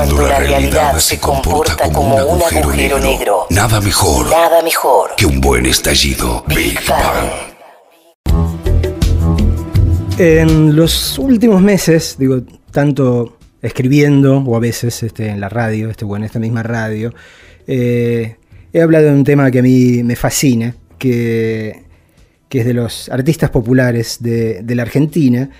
Cuando la realidad se comporta como un agujero negro. Nada mejor Nada mejor. que un buen estallido. Big Bang. En los últimos meses, digo, tanto escribiendo o a veces este, en la radio, este, bueno, en esta misma radio, eh, he hablado de un tema que a mí me fascina, que, que es de los artistas populares de, de la Argentina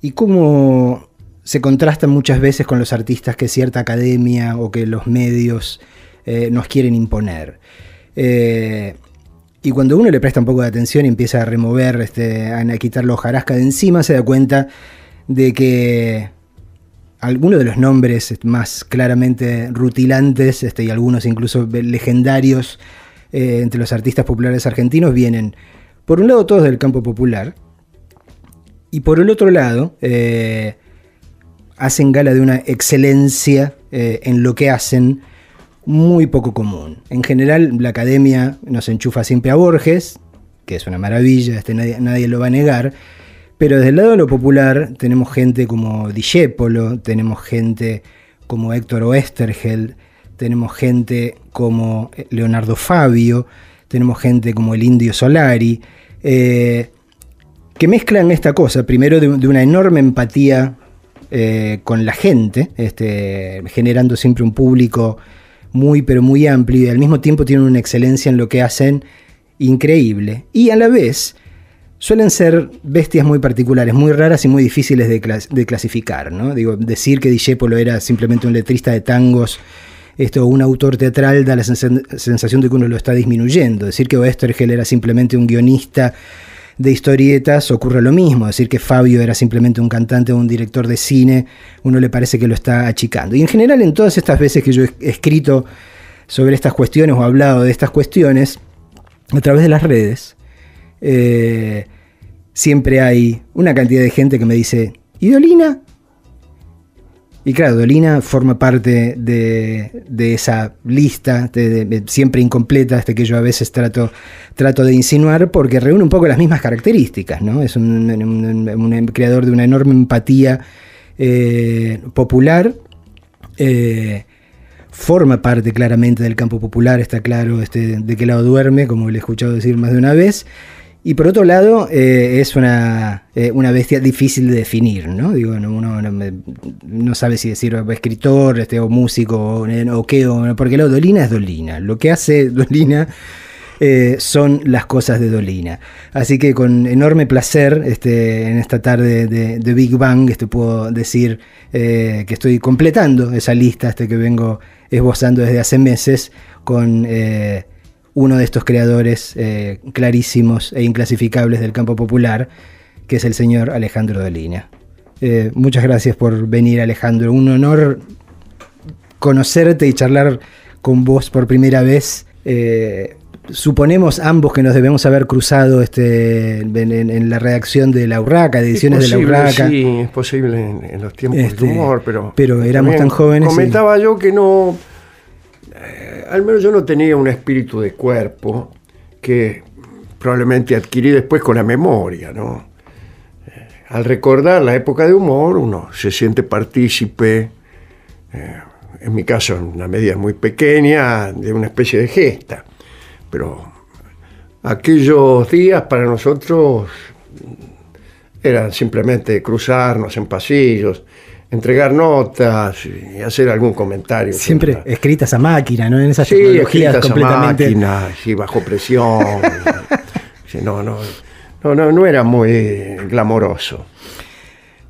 y cómo se contrastan muchas veces con los artistas que cierta academia o que los medios eh, nos quieren imponer. Eh, y cuando uno le presta un poco de atención y empieza a remover, este, a quitar la hojarasca de encima, se da cuenta de que algunos de los nombres más claramente rutilantes este, y algunos incluso legendarios eh, entre los artistas populares argentinos vienen, por un lado, todos del campo popular, y por el otro lado, hacen gala de una excelencia eh, en lo que hacen muy poco común. En general, la academia nos enchufa siempre a Borges, que es una maravilla, este, nadie, nadie lo va a negar, pero desde el lado de lo popular tenemos gente como Discépolo, tenemos gente como Héctor Oestergel, tenemos gente como Leonardo Fabio, tenemos gente como el Indio Solari, eh, que mezclan esta cosa, primero de una enorme empatía eh, con la gente, este, generando siempre un público muy pero muy amplio y al mismo tiempo tienen una excelencia en lo que hacen increíble. Y a la vez suelen ser bestias muy particulares, muy raras y muy difíciles de, clas de clasificar. ¿no? Digo, decir que Discepolo era simplemente un letrista de tangos esto, un autor teatral da la sens sensación de que uno lo está disminuyendo. Decir que Oestergel era simplemente un guionista de historietas ocurre lo mismo. Decir que Fabio era simplemente un cantante o un director de cine, uno le parece que lo está achicando. Y en general, en todas estas veces que yo he escrito sobre estas cuestiones o hablado de estas cuestiones, a través de las redes, eh, siempre hay una cantidad de gente que me dice, ¿y Dolina? Y claro, Dolina forma parte de, de esa lista, siempre incompleta, este que yo a veces trato, trato de insinuar, porque reúne un poco las mismas características, ¿no? Es un creador de una enorme empatía eh, popular, eh, forma parte claramente del campo popular, está claro este, de qué lado duerme, como le he escuchado decir más de una vez, y por otro lado, eh, es una, eh, una, bestia difícil de definir, ¿no? Digo, uno no, no sabe si decir escritor este, o músico o, qué, o, porque lo Dolina es Dolina. Lo que hace Dolina eh, son las cosas de Dolina. Así que con enorme placer, este, en esta tarde de, Big Bang, este, puedo decir que estoy completando esa lista este, que vengo esbozando desde hace meses con uno de estos creadores eh, clarísimos e inclasificables del campo popular, que es el señor Alejandro Dolina. Eh, muchas gracias por venir, Alejandro. Un honor conocerte y charlar con vos por primera vez. Eh, suponemos ambos que nos debemos haber cruzado este, en, en, en la redacción de La Urraca, de ediciones posible, de La Urraca. Sí, es posible en, en los tiempos Este, de humor, pero. pero éramos tan jóvenes y- Comentaba yo que no. Al menos yo no tenía un espíritu de cuerpo que probablemente adquirí después con la memoria, ¿no? Eh, al recordar la época de humor, uno se siente partícipe, eh, en mi caso en una medida muy pequeña, de una especie de gesta. Pero aquellos días para nosotros eran simplemente cruzarnos en pasillos, entregar notas y hacer algún comentario. Siempre escritas a máquina, ¿no? En esas Sí, tecnologías escritas a completamente. máquina, sí, bajo presión. Sí, no, no, no, no, no era muy glamoroso.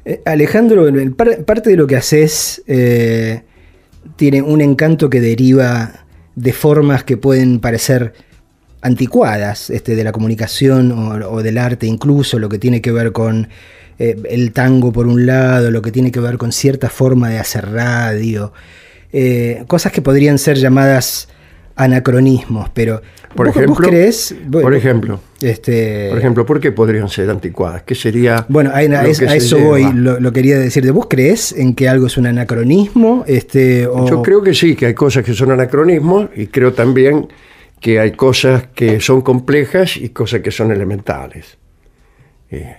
Eh, Alejandro, par- parte de lo que haces eh, tiene un encanto que deriva de formas que pueden parecer anticuadas este, de la comunicación o, o del arte, incluso lo que tiene que ver con eh, el tango por un lado, lo que tiene que ver con cierta forma de hacer radio, eh, cosas que podrían ser llamadas anacronismos, pero Por ¿vos- ejemplo, ¿vos crees? por ejemplo, este, por ejemplo, ¿por qué podrían ser anticuadas? ¿Qué sería? bueno, a, es- eso lleva? voy, lo, lo quería decir. ¿Vos crees en que algo es un anacronismo? Este, o- Yo creo que sí, que hay cosas que son anacronismos y creo también que hay cosas que son complejas y cosas que son elementales. Eh,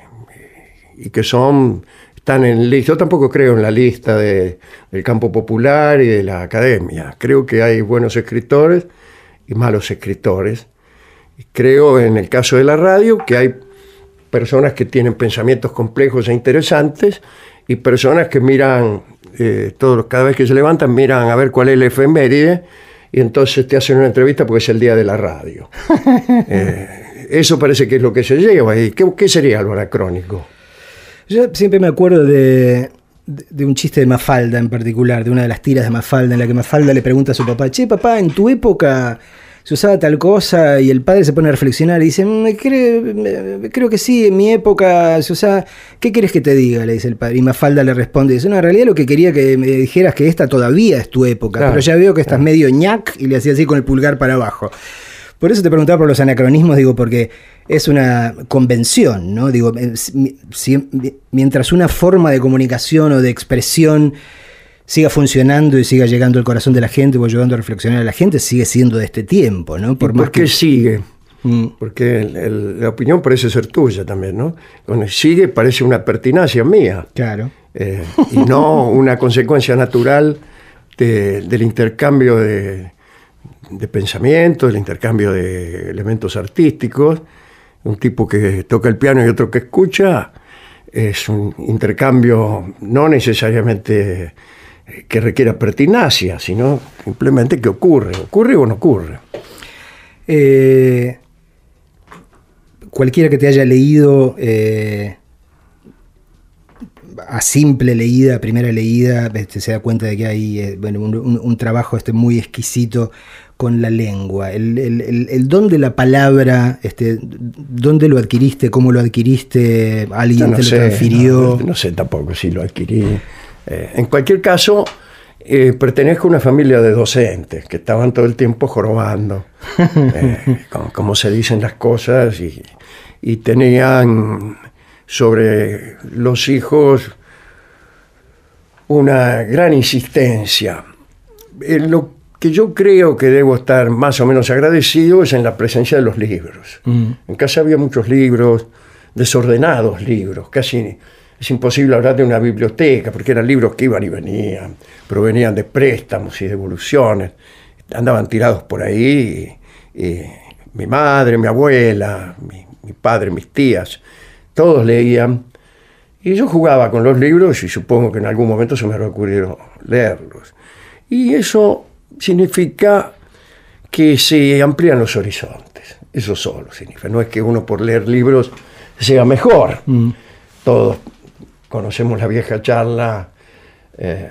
y que son están en lista. Yo tampoco creo en la lista de- del campo popular y de la academia. Creo que hay buenos escritores y malos escritores. Creo en el caso de la radio que hay personas que tienen pensamientos complejos e interesantes y personas que miran, eh, todos, cada vez que se levantan, miran a ver cuál es el efeméride y entonces te hacen una entrevista porque es el día de la radio. Eh, eso parece que es lo que se lleva. ¿Y qué, qué sería lo anacrónico? Yo siempre me acuerdo de, de- de un chiste de Mafalda en particular, de una de las tiras de Mafalda, en la que Mafalda le pregunta a su papá, che papá, en tu época se usaba tal cosa y el padre se pone a reflexionar y dice, "Mm, creo, me- creo que sí, en mi época se usaba, ¿qué quieres que te diga? Le dice el padre. Y Mafalda le responde, dice, no, en realidad lo que quería que me dijeras que esta todavía es tu época, Claro, pero ya veo que estás medio ñac y le hacía así con el pulgar para abajo. Por eso te preguntaba por los anacronismos, digo, porque es una convención, ¿no? Digo, eh, si- mientras una forma de comunicación o de expresión siga funcionando y siga llegando al corazón de la gente o ayudando a reflexionar a la gente, sigue siendo de este tiempo, ¿no? ¿Por, más qué que- sigue? Mm, Porque el- el- la opinión parece ser tuya también, ¿no? El sigue parece una pertinacia mía. claro. eh, y no una consecuencia natural de- del intercambio de, de pensamiento, del intercambio de elementos artísticos. Un tipo que toca el piano y otro que escucha es un intercambio no necesariamente eh, que requiera pertinacia, sino simplemente que ocurre. ¿Ocurre o no ocurre? Eh, cualquiera que te haya leído eh, a simple leída, a primera leída, este, se da cuenta de que hay eh, bueno, un, trabajo este, muy exquisito con la lengua. El, el- el- el don de la palabra, este, ¿dónde lo adquiriste? ¿Cómo lo adquiriste? ¿Alguien no te sé, lo transfirió? No, no sé tampoco si lo adquirí. Eh, en cualquier caso, eh, pertenezco a una familia de docentes que estaban todo el tiempo jorobando, eh, como, como se dicen las cosas, y, y tenían sobre los hijos una gran insistencia. En lo que yo creo que debo estar más o menos agradecido es en la presencia de los libros. Mm. En casa había muchos libros, desordenados libros, casi es imposible hablar de una biblioteca, porque eran libros que iban y venían, provenían de préstamos y devoluciones, andaban tirados por ahí, y, y mi madre, mi abuela, mi, mi padre, mis tías, todos leían, y yo jugaba con los libros y supongo que en algún momento se me ocurrido leerlos. Y eso significa que se amplían los horizontes. Eso solo significa. No es que uno por leer libros sea mejor. Todos conocemos la vieja charla eh,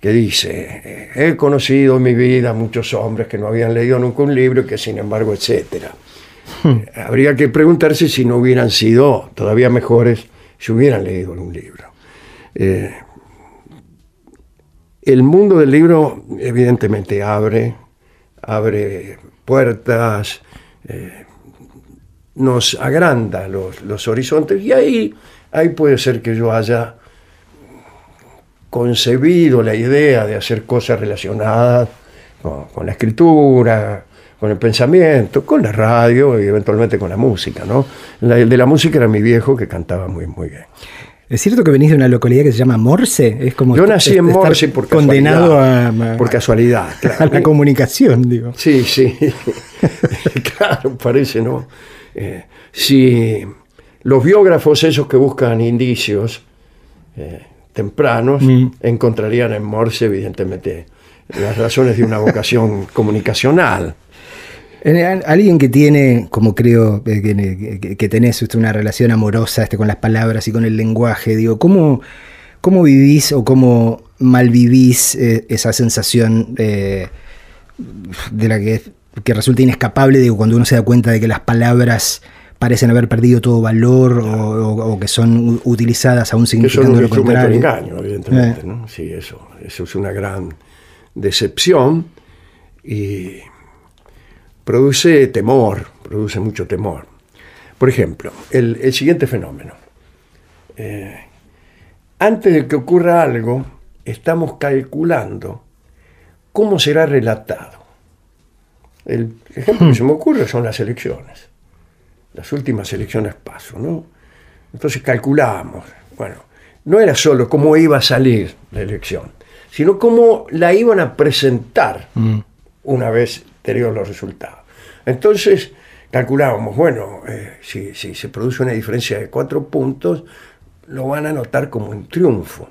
que dice, he conocido en mi vida muchos hombres que no habían leído nunca un libro y que sin embargo, etcétera. Eh, Habría que preguntarse si no hubieran sido todavía mejores si hubieran leído un libro. Eh, el mundo del libro evidentemente abre, abre puertas, eh, nos agranda los, los horizontes y ahí, ahí puede ser que yo haya concebido la idea de hacer cosas relacionadas con la escritura, con el pensamiento, con la radio y eventualmente con la música. ¿no? La- el de la música era mi viejo que cantaba muy, muy bien. ¿Es cierto que venís de una localidad que se llama Morse? Es como Yo nací en Morse por condenado a, a- por casualidad, a claro. la comunicación, digo. Sí, sí. claro, parece, ¿no? Eh, si los biógrafos, esos que buscan indicios eh, tempranos, Mm. encontrarían en Morse, evidentemente, las razones de una vocación comunicacional. Eh, Alguien que tiene, como creo eh, que, que- que tenés usted una relación amorosa este, con las palabras y con el lenguaje, digo, ¿cómo, cómo vivís o cómo malvivís eh, esa sensación eh, de la que, que resulta inescapable, digo, cuando uno se da cuenta de que las palabras parecen haber perdido todo valor o, o- o que son utilizadas aún que son significando un instrumento de engaño, evidentemente. Eh. ¿no? Sí, eso, eso es una gran decepción y produce temor, produce mucho temor. Por ejemplo, el, el siguiente fenómeno. Eh, antes de que ocurra algo, estamos calculando cómo será relatado. El ejemplo que se me ocurre son las elecciones las últimas elecciones paso, ¿no? Entonces calculamos, bueno, no era solo cómo iba a salir la elección, sino cómo la iban a presentar una vez los resultados. Entonces calculábamos, bueno, eh, si, si se produce una diferencia de cuatro puntos, lo van a notar como un triunfo.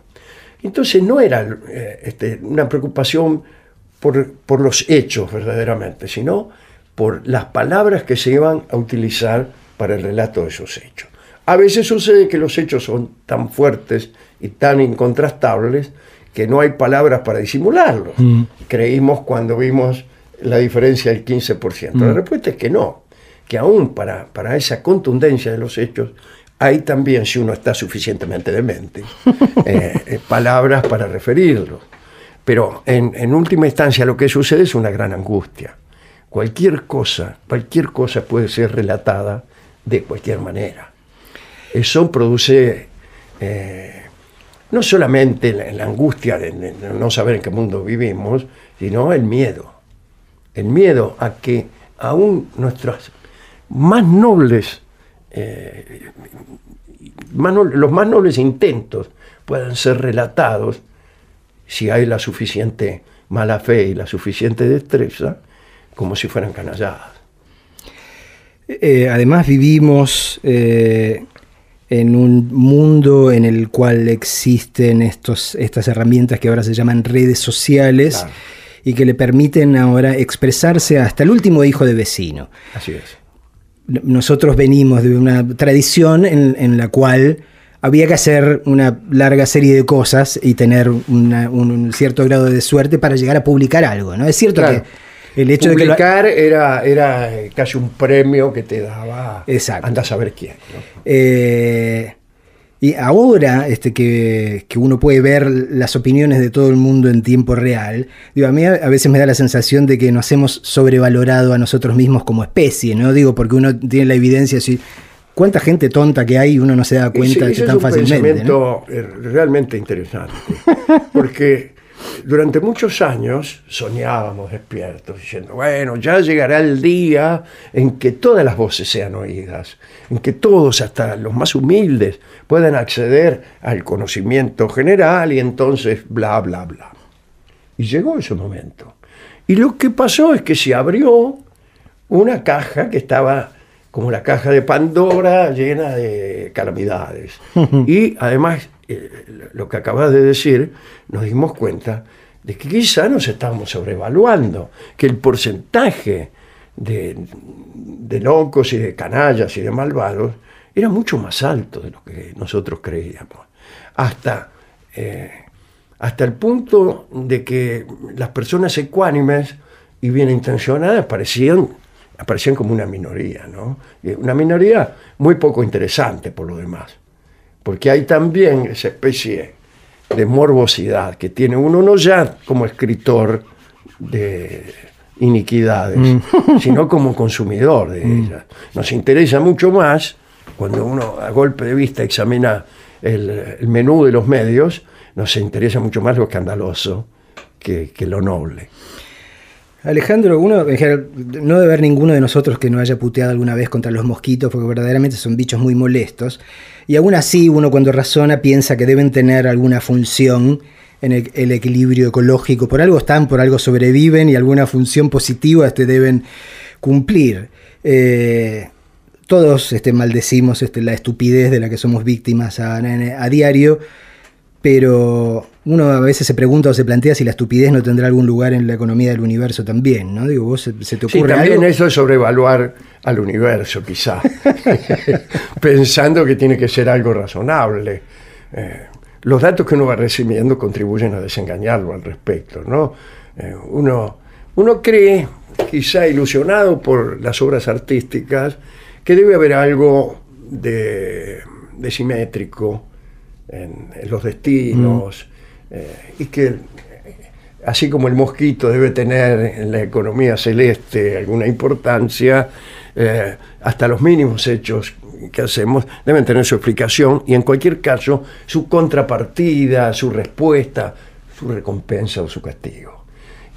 Entonces no era eh, este, una preocupación por, por los hechos verdaderamente, sino por las palabras que se iban a utilizar para el relato de esos hechos. A veces sucede que los hechos son tan fuertes y tan incontrastables que no hay palabras para disimularlos. Creímos cuando vimos la diferencia del 15%. La respuesta es que no, que aún para, para esa contundencia de los hechos hay también, si uno está suficientemente demente, eh, eh, palabras para referirlo. Pero en, en última instancia lo que sucede es una gran angustia. Cualquier cosa, cualquier cosa puede ser relatada de cualquier manera. Eso produce eh, no solamente la, la angustia de, de no saber en qué mundo vivimos, sino el miedo. El miedo a que aún nuestras más nobles, eh, más no- los más nobles intentos puedan ser relatados si hay la suficiente mala fe y la suficiente destreza, como si fueran canalladas. Eh, además vivimos eh, en un mundo en el cual existen estos, estas herramientas que ahora se llaman redes sociales Claro. Y que le permiten ahora expresarse hasta el último hijo de vecino. Así es. Nosotros venimos de una tradición en, en la cual había que hacer una larga serie de cosas y tener una- un cierto grado de suerte para llegar a publicar algo. ¿no? Es cierto Claro. que el hecho de que lo- Publicar era, era casi un premio que te daba Exacto. anda a saber quién. ¿no? Eh, y ahora este, que, que uno puede ver las opiniones de todo el mundo en tiempo real, digo, a mí a, veces me da la sensación de que nos hemos sobrevalorado a nosotros mismos como especie, ¿no? Digo, porque uno tiene la evidencia de decir, cuánta gente tonta que hay y uno no se da cuenta Ese- ese eso tan es un fácilmente. eh, realmente interesante, porque durante muchos años soñábamos despiertos diciendo, bueno, ya llegará el día en que todas las voces sean oídas, en que todos, hasta los más humildes, puedan acceder al conocimiento general y entonces bla, bla, bla. Y llegó ese momento. Y lo que pasó es que se abrió una caja que estaba como la caja de Pandora llena de calamidades. y además, eh, lo que acabas de decir, nos dimos cuenta de que quizá nos estábamos sobrevaluando, que el porcentaje de, de locos y de canallas y de malvados era mucho más alto de lo que nosotros creíamos. Hasta, eh, hasta el punto de que las personas ecuánimes y bien intencionadas parecían, aparecían como una minoría, ¿no? Y Una minoría muy poco interesante por lo demás. Porque hay también esa especie de morbosidad que tiene uno no ya como escritor de iniquidades, sino como consumidor de ellas. Nos interesa mucho más cuando uno a golpe de vista examina el, el menú de los medios, nos interesa mucho más lo escandaloso que, que lo noble. Alejandro, uno no debe haber ninguno de nosotros que no haya puteado alguna vez contra los mosquitos, porque verdaderamente son bichos muy molestos. Y aún así, uno cuando razona piensa que deben tener alguna función en el, equilibrio ecológico. Por algo están, por algo sobreviven y alguna función positiva este, deben cumplir. Eh, todos este, maldecimos este, la estupidez de la que somos víctimas a diario, pero uno a veces se pregunta o se plantea si la estupidez no tendrá algún lugar en la economía del universo también, ¿no? Digo, vos se, se te Sí, ocurre también algo? eso es sobrevaluar al universo, quizá, pensando que tiene que ser algo razonable. Eh, los datos que uno va recibiendo contribuyen a desengañarlo al respecto, ¿no? Eh, uno, uno cree, quizá ilusionado por las obras artísticas, que debe haber algo de, de simétrico en, en los destinos, eh, y que eh, así como el mosquito debe tener en la economía celeste alguna importancia, eh, hasta los mínimos hechos que hacemos deben tener su explicación y en cualquier caso su contrapartida, su respuesta, su recompensa o su castigo.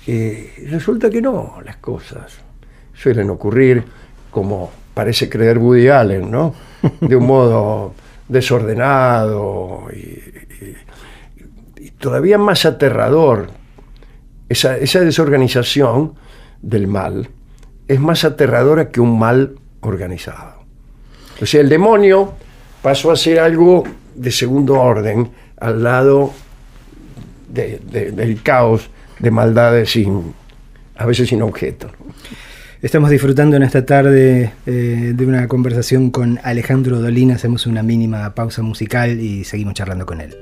Y resulta que no, las cosas suelen ocurrir como parece creer Woody Allen, ¿no? De un modo, desordenado y- y todavía más aterrador. Esa, desorganización del mal es más aterradora que un mal organizado. O sea, el demonio pasó a ser algo de segundo orden al lado de- de- del caos de maldades a veces sin objeto. Estamos disfrutando en esta tarde eh, de una conversación con Alejandro Dolina. Hacemos una mínima pausa musical y seguimos charlando con él.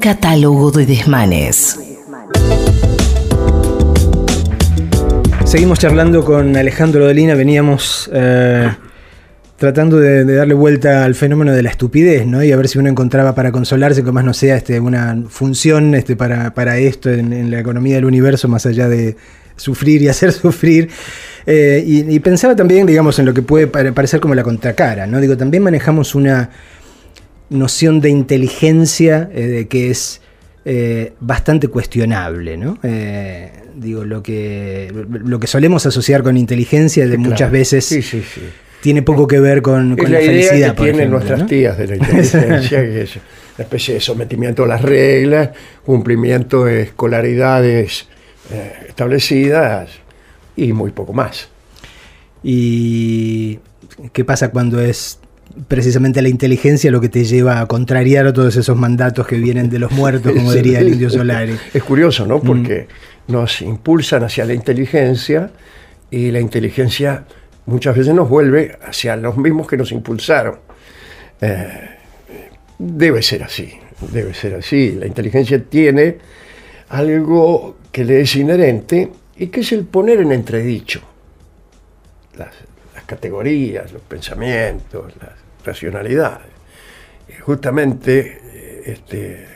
Catálogo de desmanes. Seguimos charlando con Alejandro Dolina, veníamos eh, tratando de, darle vuelta al fenómeno de la estupidez, ¿no? Y a ver si uno encontraba para consolarse, que más no sea este, una función este, para, para esto en, la economía del universo, más allá de, sufrir y hacer sufrir. Eh, y, y pensaba también, digamos, en lo que puede pare- parecer como la contracara, ¿no? Digo, también manejamos una noción de inteligencia eh, de que es eh, bastante cuestionable, ¿no? Eh, digo, lo que, lo que solemos asociar con inteligencia de muchas Claro. veces Sí, sí, sí. tiene poco que ver con, la la, idea felicidad, que tienen ejemplo, nuestras ¿no? tías de la inteligencia, que es una especie de sometimiento a las reglas, cumplimiento de escolaridades establecidas y muy poco más. ¿Y qué pasa cuando es precisamente la inteligencia lo que te lleva a contrariar a todos esos mandatos que vienen de los muertos, como diría el indio Solari? Es curioso, Mm. ¿no? Porque nos impulsan hacia la inteligencia y la inteligencia muchas veces nos vuelve hacia los mismos que nos impulsaron. Eh, debe ser así, debe ser así. La inteligencia tiene algo que le es inherente y que es el poner en entredicho las, las categorías, los pensamientos, las racionalidades. Y justamente eh, este,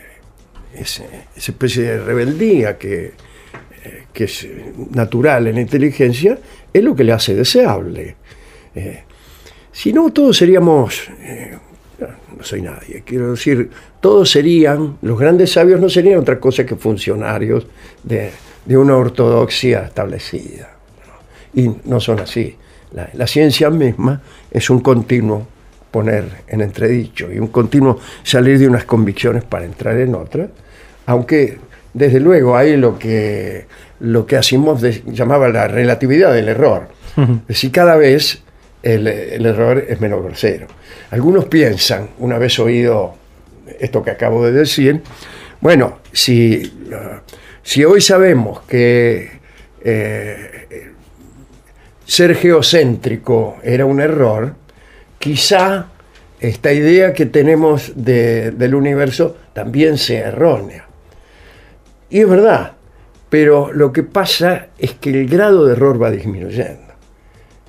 esa especie de rebeldía que, eh, que es eh, natural en la inteligencia es lo que le hace deseable. Eh, si no, todos seríamos, eh, no, soy nadie, quiero decir, todos serían, los grandes sabios no serían otra cosa que funcionarios de, de una ortodoxia establecida. Y no son así. La, la ciencia misma es un continuo poner en entredicho y un continuo salir de unas convicciones para entrar en otras, aunque desde luego hay lo que, lo que Asimov de- llamaba la relatividad del error. Es decir, cada vez el, el error es menos grosero. Algunos piensan, una vez oído esto que acabo de decir, bueno, si, uh, si hoy sabemos que eh, ser geocéntrico era un error, quizá esta idea que tenemos de- del universo también sea errónea. Y es verdad, pero lo que pasa es que el grado de error va disminuyendo.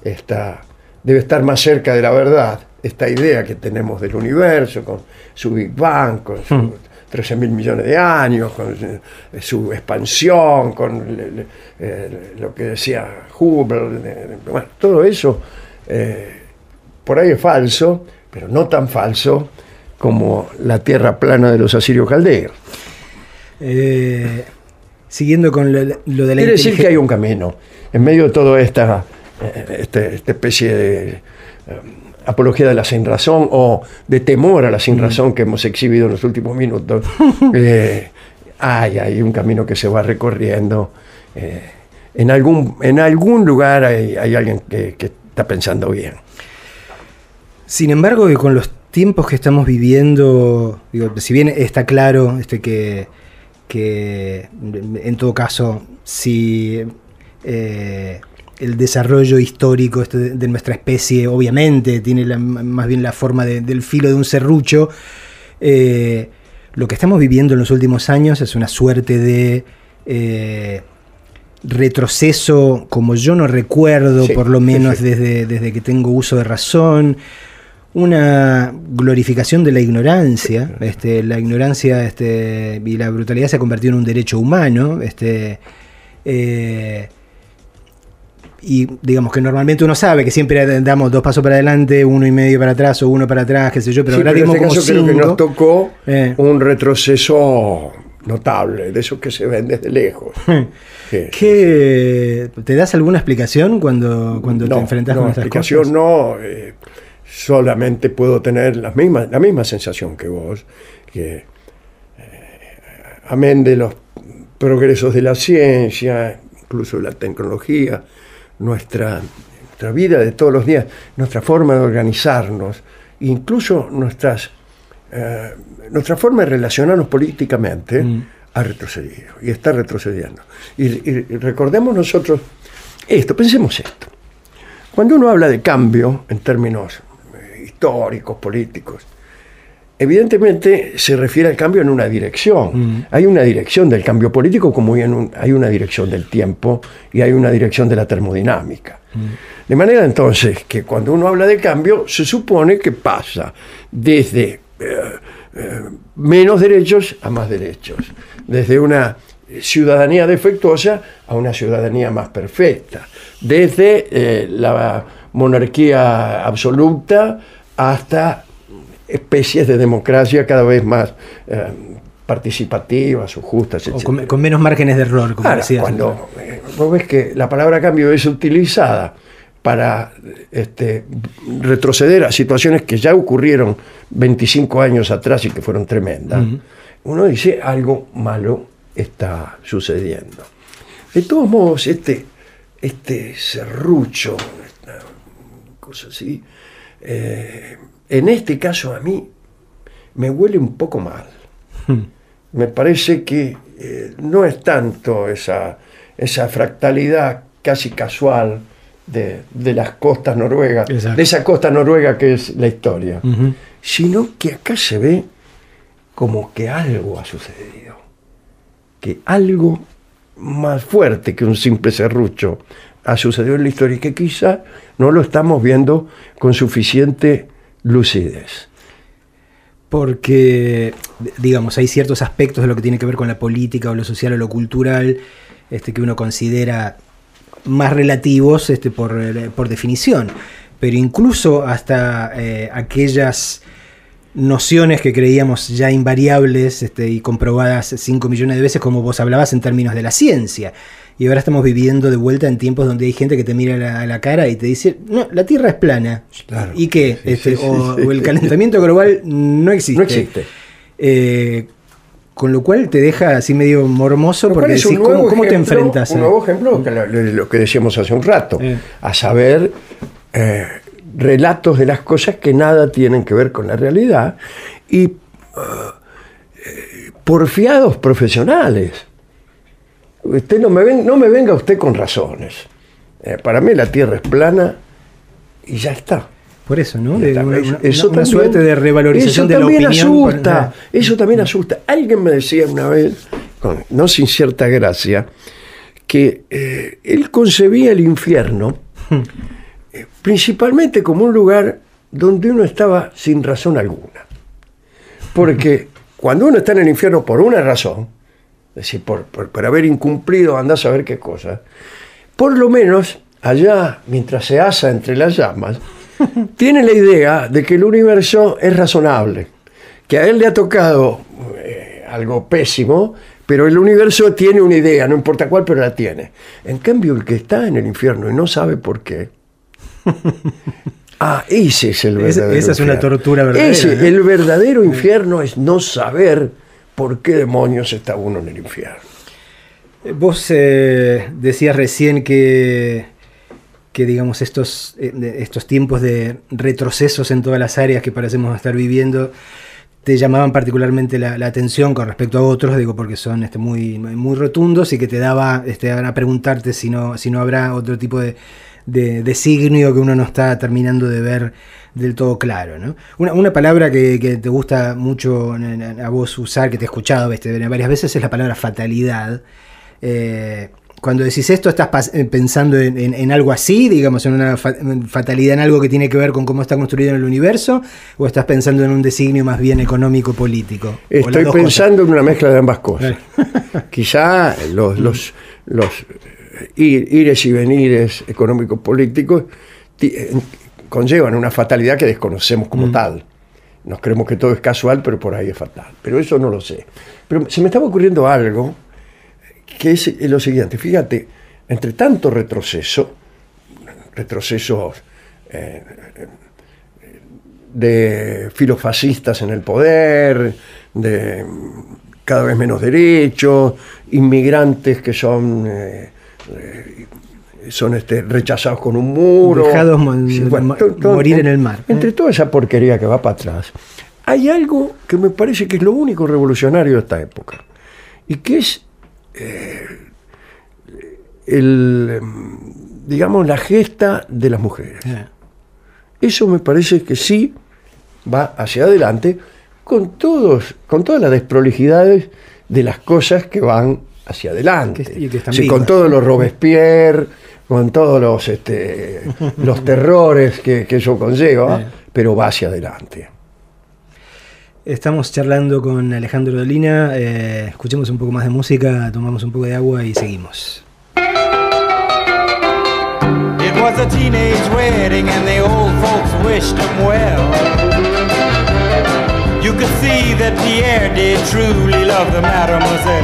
Está, debe estar más cerca de la verdad esta idea que tenemos del universo, con su Big Bang, con sus 13 mil millones de años, con eh, su expansión, con le- le- eh, lo que decía Hubble. eh, bueno, todo eso eh, por ahí es falso, pero no tan falso como la tierra plana de los asirios caldeos. Eh, siguiendo con lo, lo de la Quiere decir que hay un camino. En medio de toda esta, eh, este- esta especie de eh, apología de la sin razón o de temor a la sin razón que hemos exhibido en los últimos minutos, eh, hay, hay un camino que se va recorriendo. en, algún, en algún lugar hay, hay alguien que, que está pensando bien. Sin embargo, y con los tiempos que estamos viviendo, digo, si bien está claro este, que, que en todo caso, si eh, el desarrollo histórico este de, nuestra especie obviamente tiene la- más bien la forma de- del filo de un serrucho, eh, lo que estamos viviendo en los últimos años es una suerte de... eh, retroceso como yo no recuerdo, Sí, por lo menos desde, desde que tengo uso de razón, una glorificación de la ignorancia, este, la ignorancia este, y la brutalidad se ha convertido en un derecho humano, este, eh, y digamos que normalmente uno sabe que siempre damos dos pasos para adelante, uno y medio para atrás o uno para atrás, qué sé yo, pero Sí, ahora pero en este como caso creo que cinco. nos tocó Eh. un retroceso notable, de esos que se ven desde lejos. ¿Qué, ¿Te das alguna explicación cuando, cuando te enfrentas no, con estas explicación cosas? no. eh, solamente puedo tener las mismas, la misma sensación que vos, que eh, amén de los progresos de la ciencia, incluso de la tecnología, nuestra, nuestra vida de todos los días, nuestra forma de organizarnos, incluso nuestras, eh, nuestra forma de relacionarnos políticamente Mm. ha retrocedido y está retrocediendo. Y, y- y recordemos nosotros esto, pensemos esto. Cuando uno habla de cambio en términos históricos, políticos, evidentemente se refiere al cambio en una dirección. Hay una dirección del cambio político como hay, una dirección del tiempo y hay una dirección de la termodinámica. De manera entonces que cuando uno habla de cambio se supone que pasa desde eh, eh, menos derechos a más derechos, desde una ciudadanía defectuosa a una ciudadanía más perfecta, desde eh, la monarquía absoluta hasta especies de democracia cada vez más eh, participativas o justas, O con, con menos márgenes de error, como Ahora, decías. cuando eh, vos ves que la palabra cambio es utilizada para este, retroceder a situaciones que ya ocurrieron 25 años atrás y que fueron tremendas, uno dice algo malo está sucediendo. De todos modos, este, este serrucho, cosa así, eh, en este caso a mí me huele un poco mal. Me parece que eh, no es tanto esa, esa fractalidad casi casual de, de las costas noruegas, Exacto. de esa costa noruega que es la historia, sino que acá se ve como que algo ha sucedido, que algo más fuerte que un simple serrucho ha sucedido en la historia y que quizá no lo estamos viendo con suficiente lucidez. porque, digamos, hay ciertos aspectos de lo que tiene que ver con la política o lo social o lo cultural este, que uno considera más relativos este, por, eh, por definición. Pero incluso hasta eh, aquellas nociones que creíamos ya invariables este, y comprobadas 5 millones de veces, como vos hablabas en términos de la ciencia. Y ahora estamos viviendo de vuelta en tiempos donde hay gente que te mira a la, la cara y te dice, no, la Tierra es plana. Claro. ¿Y qué? Sí, Este, sí, o, sí. o el calentamiento global no existe. No existe. Eh, con lo cual te deja así medio mormoso porque decís, ¿cómo, cómo te ejemplo- enfrentas? Un nuevo ejemplo que lo, lo que decíamos hace un rato, Eh. a saber, eh, relatos de las cosas que nada tienen que ver con la realidad y ah, porfiados profesionales. Usted no me, ven- no me venga usted con razones. Eh, para mí la Tierra es plana y ya está. Por eso, ¿no? De una, Eso- una- eso una también- suerte de revalorización eso de la también opinión. asusta, para- eso también asusta. Alguien me decía una vez, no sin cierta gracia, que eh, él concebía el infierno eh, principalmente como un lugar donde uno estaba sin razón alguna. Porque cuando uno está en el infierno por una razón, es decir, por, por- por haber incumplido, anda a saber qué cosa, por lo menos allá, mientras se asa entre las llamas, tiene la idea de que el universo es razonable, que a él le ha tocado eh, algo pésimo, pero el universo tiene una idea, no importa cuál, pero la tiene. En cambio, el que está en el infierno y no sabe por qué, ah, ese es el Es- verdadero esa es una infierno. tortura verdadera, Ese, ¿no? el verdadero infierno es no saber por qué demonios está uno en el infierno. Vos eh, decías recién que, que digamos, estos, eh, estos tiempos de retrocesos en todas las áreas que parecemos estar viviendo te llamaban particularmente la, la atención con respecto a otros, digo, porque son este, muy, muy rotundos y que te daba este, a preguntarte si no, si no habrá otro tipo de, de, de signo que uno no está terminando de ver del todo claro. ¿no? Una, una palabra que, que te gusta mucho a vos usar, que te he escuchado este, varias veces, es la palabra fatalidad. Eh, cuando decís esto, ¿estás eh, pensando en, en- en algo así, digamos, en una fatalidad, en algo que tiene que ver con cómo está construido en el universo? ¿O estás pensando en un designio más bien económico-político? ¿O las Estoy pensando en una mezcla de ambas cosas. Quizá los, los, los ir- ires y venires económicos políticos ti- eh, conllevan una fatalidad que desconocemos como tal. Nos creemos que todo es casual, pero por ahí es fatal. Pero eso no lo sé. Pero se me estaba ocurriendo algo que es lo siguiente. Fíjate, entre tanto retroceso, retrocesos eh, de filofascistas en el poder, de cada vez menos derechos, inmigrantes que son, eh, eh, son este, rechazados con un muro. Dejados mo- morir en el mar, ¿eh? Entre toda esa porquería que va para atrás, hay algo que me parece que es lo único revolucionario de esta época, y que es eh, el, digamos, la gesta de las mujeres. Eso me parece que sí va hacia adelante con todos, con todas las desprolijidades de las cosas que van hacia adelante. Que- y que están Sí, con todos los Robespierre, con todos los, este, los terrores que, que eso conlleva, Eh. pero va hacia adelante. Estamos charlando con Alejandro Dolina. eh, escuchemos un poco más de música, tomamos un poco de agua y seguimos. It was a teenage wedding and the old folks wished him well. You could see that Pierre did truly love the mademoiselle.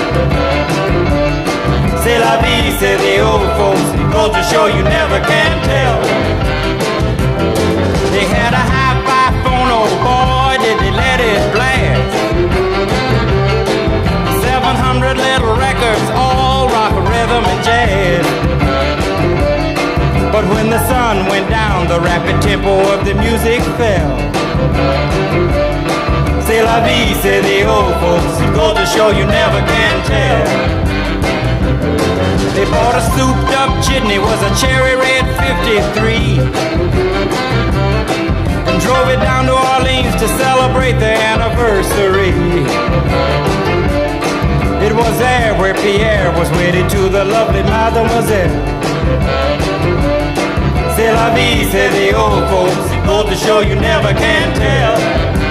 Say the old folks. Goes to show you never can tell. They had a hi-fi phone, oh boy, did they let it blast. 700 little records, all rock, rhythm, and jazz. But when the sun went down, the rapid tempo of the music fell. C'est la vie, say the old folks. Goes to show you never can tell. They bought a souped up chitney, was a cherry red 53. And drove it down to Orleans to celebrate their anniversary. It was there where Pierre was wedded to the lovely mademoiselle. C'est la vie, say the old folks. Goes to show you never can tell.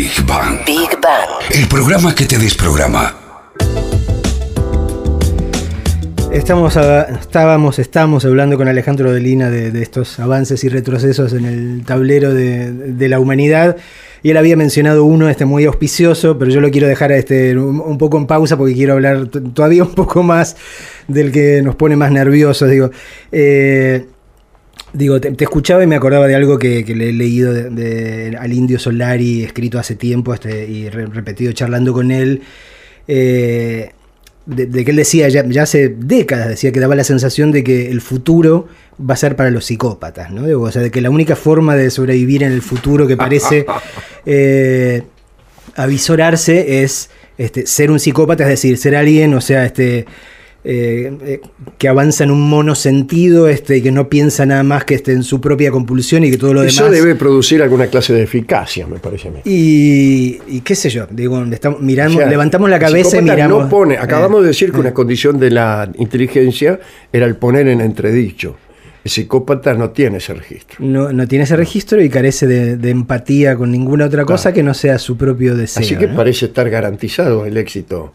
Big Bang. Big Bang. El programa que te desprograma. Estamos a- estábamos, estamos hablando con Alejandro Dolina de, de estos avances y retrocesos en el tablero de, de la humanidad. Y él había mencionado uno este muy auspicioso, pero yo lo quiero dejar este, un, un poco en pausa porque quiero hablar todavía un poco más del que nos pone más nerviosos. Digo, Eh, Digo, te, te escuchaba y me acordaba de algo que, que le he leído de, de- al Indio Solari, escrito hace tiempo este, y re- repetido charlando con él, eh, de, de que él decía, ya, ya hace décadas, decía que daba la sensación de que el futuro va a ser para los psicópatas, ¿no? Digo, o sea, de que la única forma de sobrevivir en el futuro que parece eh, avisorarse es este, ser un psicópata, es decir, ser alguien, o sea, este, eh, eh, que avanza en un monosentido este, y que no piensa nada más que este, en su propia compulsión y que todo lo Eso demás. debe producir alguna clase de eficacia, me parece a mí. Y, y qué sé yo, digo, estamos, miramos, O sea, levantamos la cabeza y miramos. No pone, eh, acabamos de decir que una condición de la inteligencia era el poner en entredicho. El psicópata no tiene ese registro. no, no tiene ese registro y carece de, de empatía con ninguna otra cosa que no sea su propio deseo. Así que ¿no? parece estar garantizado el éxito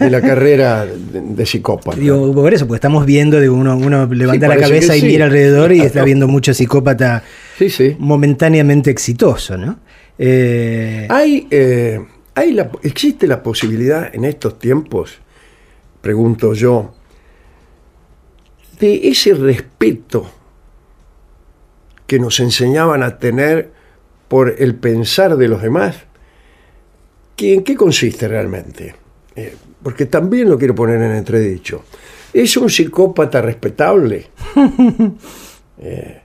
de la carrera de, de psicópata. Digo, por eso, porque estamos viendo, digo, uno, uno levanta la cabeza y sí. mira alrededor y está viendo mucho psicópata sí, sí. momentáneamente exitoso, ¿no? Eh, Hay, eh, hay la, ¿Existe la posibilidad en estos tiempos, pregunto yo, de ese respeto que nos enseñaban a tener por el pensar de los demás? ¿Que- ¿En qué consiste realmente? Eh, porque también lo quiero poner en entredicho. ¿Es un psicópata respetable? Eh,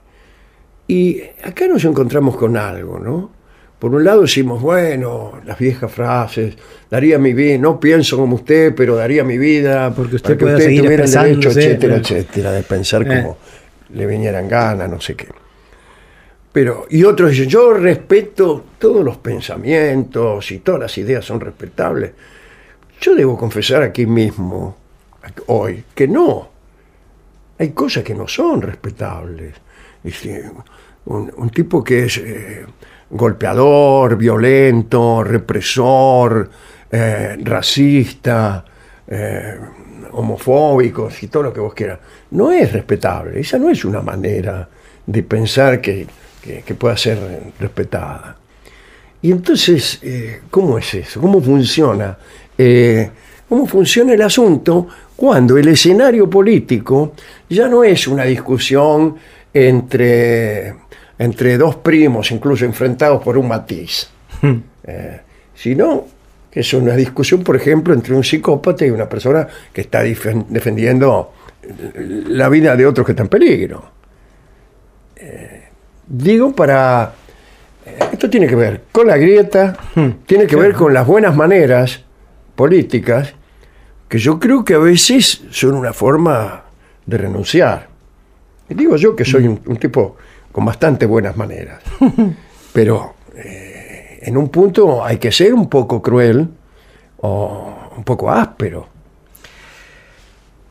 y acá nos encontramos con algo, ¿no? Por un lado decimos, bueno, las viejas frases, daría mi vida, no pienso como usted, pero daría mi vida Porque usted para que usted tuviera el derecho, etcétera, etcétera, de pensar Eh. como le vinieran ganas, no sé qué. Pero, y otros dicen, yo respeto todos los pensamientos y todas las ideas son respetables. Yo debo confesar aquí mismo, hoy, que no. Hay cosas que no son respetables. Un, un tipo que es eh, golpeador, violento, represor, eh, racista, eh, homofóbico, y todo lo que vos quieras, no es respetable. Esa no es una manera de pensar que, que- que pueda ser respetada. Y entonces, eh, ¿cómo es eso? ¿Cómo funciona? Eh, ¿Cómo funciona el asunto cuando el escenario político ya no es una discusión entre, entre dos primos, incluso enfrentados por un matiz, Eh, sino que es una discusión, por ejemplo, entre un psicópata y una persona que está defendiendo la vida de otros que está en peligro. Eh, digo para esto tiene que ver con la grieta, tiene que ver con las buenas maneras políticas, que yo creo que a veces son una forma de renunciar. Y digo yo que soy un, un tipo con bastante buenas maneras, pero eh, en un punto hay que ser un poco cruel o un poco áspero.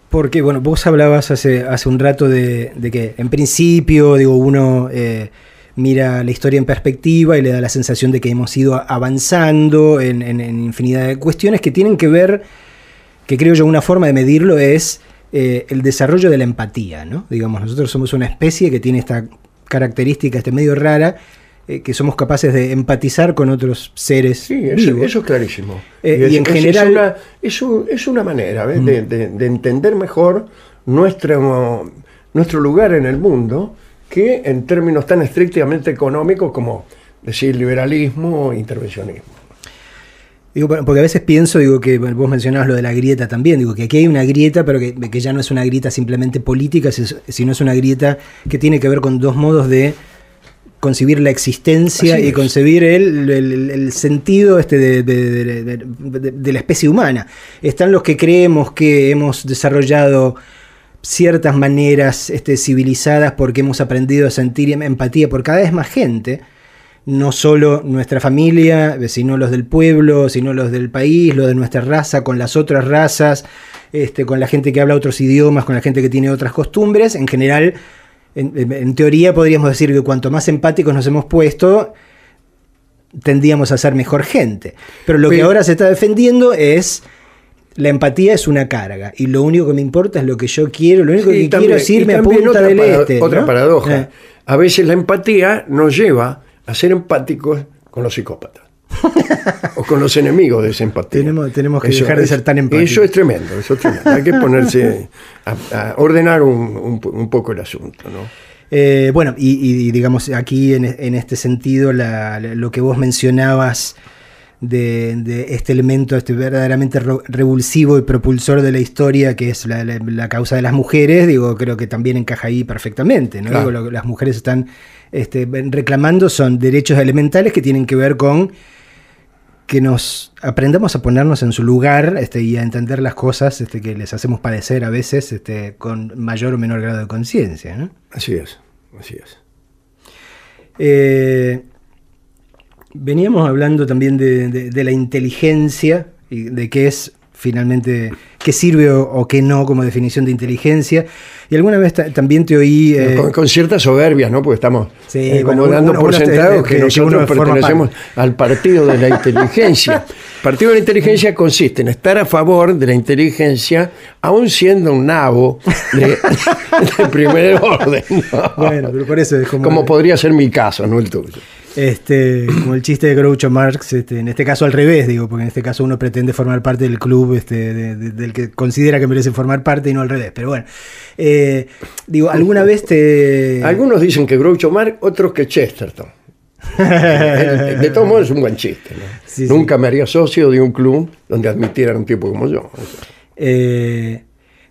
Porque, bueno, vos hablabas hace, hace un rato de, de que en principio, digo, uno eh, mira la historia en perspectiva y le da la sensación de que hemos ido avanzando en, en- en infinidad de cuestiones que tienen que ver, que creo yo una forma de medirlo es eh, el desarrollo de la empatía, ¿no? Digamos, nosotros somos una especie que tiene esta característica, este medio rara, eh, que somos capaces de empatizar con otros seres Sí, eso, vivos. eso es clarísimo. Eh, es, y en es- es general- Mm. una, es, un- es una manera ¿ves? de, de- de entender mejor nuestro, nuestro lugar en el mundo que en términos tan estrictamente económicos como decir liberalismo o intervencionismo. Digo, por- porque a veces pienso, digo, que vos mencionabas lo de la grieta también, digo, que aquí hay una grieta, pero que, que ya no es una grieta simplemente política, si- sino es una grieta que tiene que ver con dos modos de concebir la existencia Así y es. concebir el, el- el sentido este de, de- de- de- de- de la especie humana. Están los que creemos que hemos desarrollado ciertas maneras este, civilizadas porque hemos aprendido a sentir empatía por cada vez más gente, no solo nuestra familia, sino los del pueblo, sino los del país, los de nuestra raza, con las otras razas, este, con la gente que habla otros idiomas, con la gente que tiene otras costumbres. En general, en, teoría podríamos decir que cuanto más empáticos nos hemos puesto, tendíamos a ser mejor gente. Pero lo que ahora se está defendiendo es... La empatía es una carga y lo único que me importa es lo que yo quiero, lo único Sí, que también- quiero es irme a Punta otra del Este. Otra ¿no? paradoja. Eh. A veces la empatía nos lleva a ser empáticos con los psicópatas. o con los enemigos de esa empatía. Tenemos- tenemos que dejar de ser tan empáticos. Eso es tremendo, eso es tremendo. Hay que ponerse a, a ordenar un, un po- un poco el asunto, ¿no? Eh, bueno, y, y digamos aquí en, en este sentido, la- la- lo que vos mencionabas de, de este elemento este verdaderamente revulsivo y propulsor de la historia, que es la, la- la causa de las mujeres, digo, creo que también encaja ahí perfectamente. ¿no? Claro. Digo, lo que las mujeres están este, reclamando son derechos elementales que tienen que ver con que nos aprendamos a ponernos en su lugar este, y a entender las cosas este, que les hacemos padecer a veces este, con mayor o menor grado de conciencia. ¿no? Así es, así es. Eh, veníamos hablando también de, de- de la inteligencia y de qué es finalmente, qué sirve o, o qué no como definición de inteligencia. Y alguna vez ta- también te oí... eh, con, con cierta soberbia, ¿no? Porque estamos Sí, eh, bueno, como dando uno- por uno- sentado que- que, nosotros pertenecemos al partido de la inteligencia. El partido de la inteligencia consiste en estar a favor de la inteligencia, aún siendo un nabo de, de primer orden. ¿no? Bueno, pero por eso es como, Como podría ser mi caso, no el tuyo. Este, como el chiste de Groucho Marx, este, en este caso al revés, digo, porque en este caso uno pretende formar parte del club este, de- de- del que considera que merece formar parte y no al revés. Pero bueno, eh, digo, ¿alguna vez te... Algunos dicen que Groucho Marx, otros que Chesterton. De todos modos es un buen chiste. ¿no? Sí, sí. Nunca me haría socio de un club donde admitieran un tipo como yo. Eh,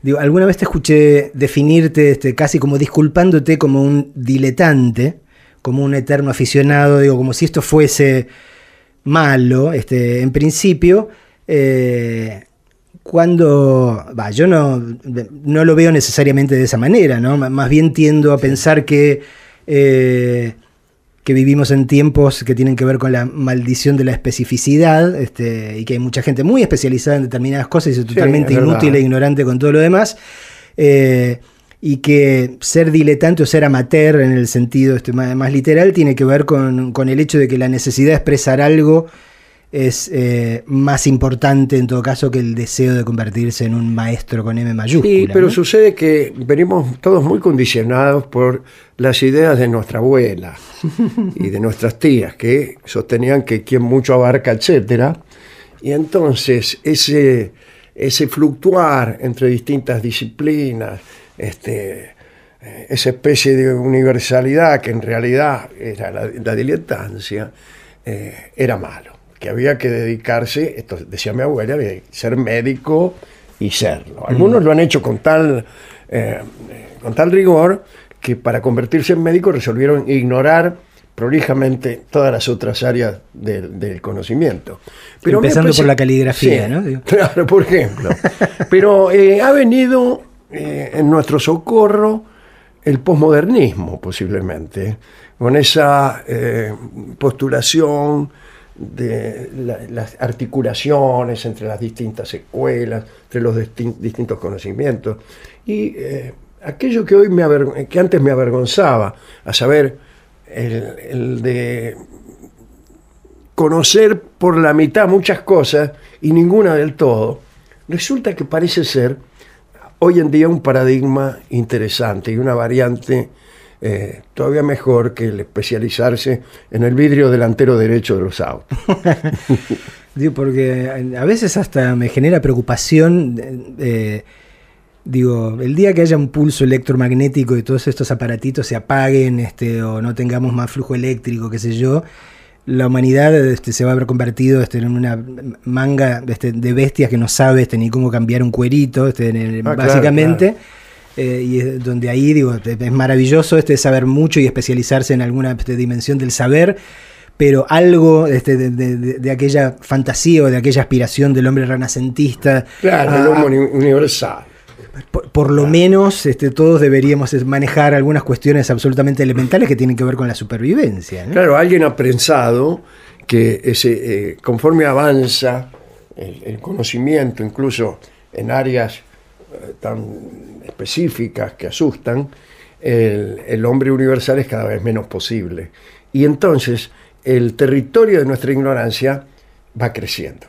digo, alguna vez te escuché definirte este, casi como disculpándote como un diletante, como un eterno aficionado, digo, como si esto fuese malo, este, en principio. eh, cuando, va, yo no, no lo veo necesariamente de esa manera, ¿no? Más bien tiendo a pensar que eh, que vivimos en tiempos que tienen que ver con la maldición de la especificidad este, y que hay mucha gente muy especializada en determinadas cosas y es totalmente es verdad. inútil e ignorante con todo lo demás. eh, y que ser diletante o ser amateur en el sentido este, más, más literal tiene que ver con, con el hecho de que la necesidad de expresar algo es eh, más importante en todo caso que el deseo de convertirse en un maestro con M mayúscula. Sí, pero ¿no? sucede que venimos todos muy condicionados por las ideas de nuestra abuela y de nuestras tías, que sostenían que quien mucho abarca, etcétera. Y entonces ese, ese fluctuar entre distintas disciplinas, este, eh, esa especie de universalidad que en realidad era la, la diletancia, eh, era malo. Que había que dedicarse, esto decía mi abuela, había que ser médico y serlo. Algunos lo han hecho con tal, eh, con tal rigor que para convertirse en médico resolvieron ignorar prolijamente todas las otras áreas del, del conocimiento. me Empezando por la caligrafía, Sí, ¿no? Claro, por ejemplo. Pero eh, ha venido eh, en nuestro socorro el posmodernismo, posiblemente, con esa eh, postulación de la- las articulaciones entre las distintas escuelas, entre los distin- distintos conocimientos. Y eh, aquello que, hoy me que antes me avergonzaba, a saber, el de conocer por la mitad muchas cosas y ninguna del todo, resulta que parece ser hoy en día un paradigma interesante y una variante eh, todavía mejor que el especializarse en el vidrio delantero derecho de los autos. Porque a veces hasta me genera preocupación. eh, eh, digo, el día que haya un pulso electromagnético y todos estos aparatitos se apaguen este, o no tengamos más flujo eléctrico, qué sé yo, la humanidad este, se va a haber convertido este, en una manga este, de bestias que no sabe este, ni cómo cambiar un cuerito, este, en el- Ah, claro, básicamente. Eh, y es donde ahí digo, es maravilloso este saber mucho y especializarse en alguna este, dimensión del saber, pero algo este, de, de- de- aquella fantasía o de aquella aspiración del hombre renacentista. Claro, a- el uni- universal. Por, por lo menos este, todos deberíamos manejar algunas cuestiones absolutamente elementales que tienen que ver con la supervivencia. ¿no? Claro, alguien ha pensado que ese, eh, conforme avanza el, el conocimiento, incluso en áreas eh, tan específicas que asustan, el, el hombre universal es cada vez menos posible. Y entonces el territorio de nuestra ignorancia va creciendo.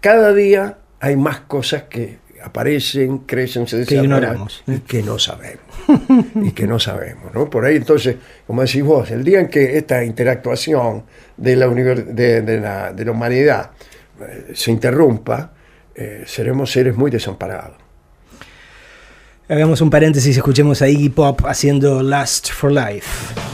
Cada día hay más cosas que aparecen, crecen, se Que desarrollan ignoramos, y que no sabemos. y que no sabemos, ¿no? Por ahí entonces, como decís vos, el día en que esta interactuación de la, de, de la, de la humanidad eh, se interrumpa, eh, seremos seres muy desamparados. Hagamos un paréntesis, escuchemos a Iggy Pop haciendo Last for Life.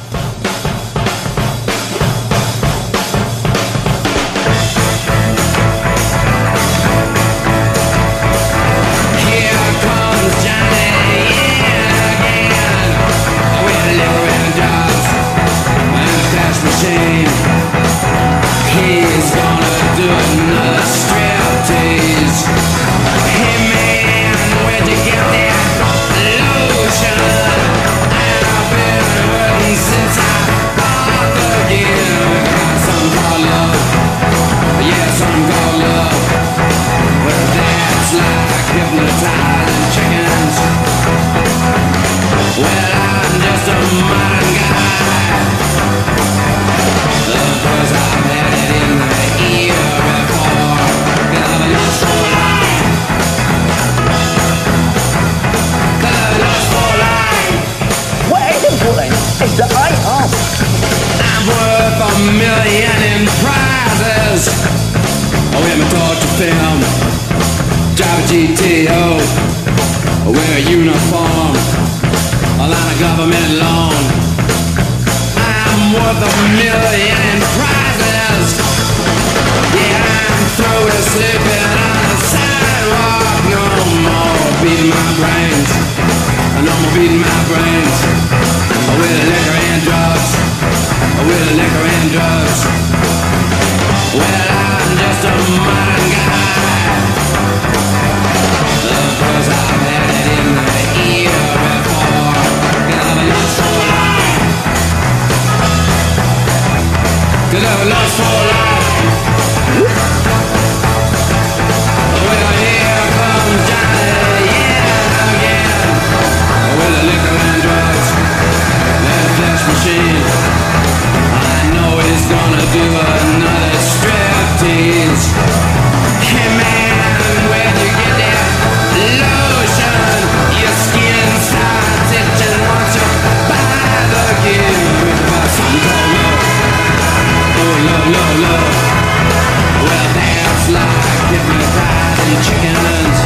Chickens.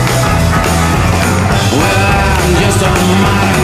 Well, I'm just a modern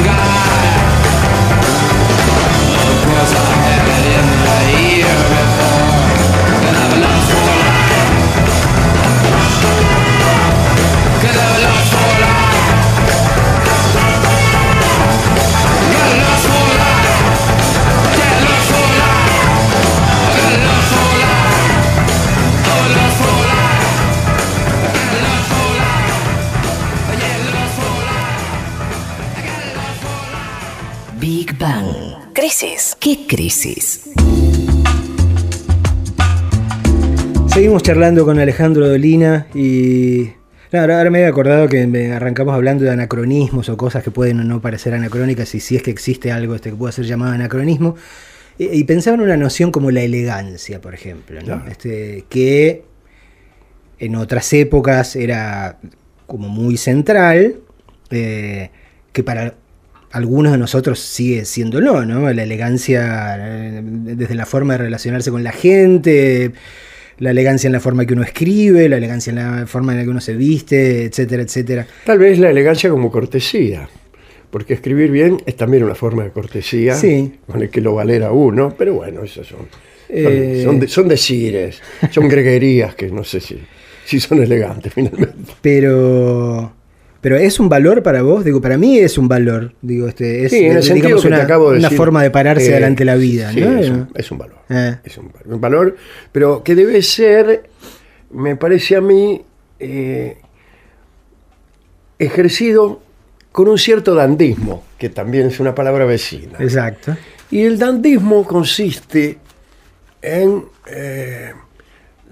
Crisis. Seguimos charlando con Alejandro Dolina y. no, ahora, ahora me he acordado que me arrancamos hablando de anacronismos o cosas que pueden o no parecer anacrónicas y si es que existe algo este que pueda ser llamado anacronismo. Y, y pensaba en una noción como la elegancia, por ejemplo, ¿no? Claro. Este, que en otras épocas era como muy central, eh, que para algunos de nosotros sigue siéndolo, ¿no? La elegancia eh, desde la forma de relacionarse con la gente, la elegancia en la forma que uno escribe, la elegancia en la forma en la que uno se viste, etcétera, etcétera. Tal vez la elegancia como cortesía, porque escribir bien es también una forma de cortesía Sí. con el que lo valera uno, pero bueno, esos son, son, Eh. son, de- son decires, son greguerías que no sé si, si son elegantes finalmente. Pero, pero es un valor para vos, digo, para mí es un valor, digo, este, es Sí, en el eh, sentido digamos, que te una, acabo de una decir, forma de pararse eh, delante de la vida, sí, ¿no? es, un, es un valor. Eh. Es un, un valor, pero que debe ser, me parece a mí, eh, ejercido con un cierto dandismo, que también es una palabra vecina. Exacto. Y el dandismo consiste en eh,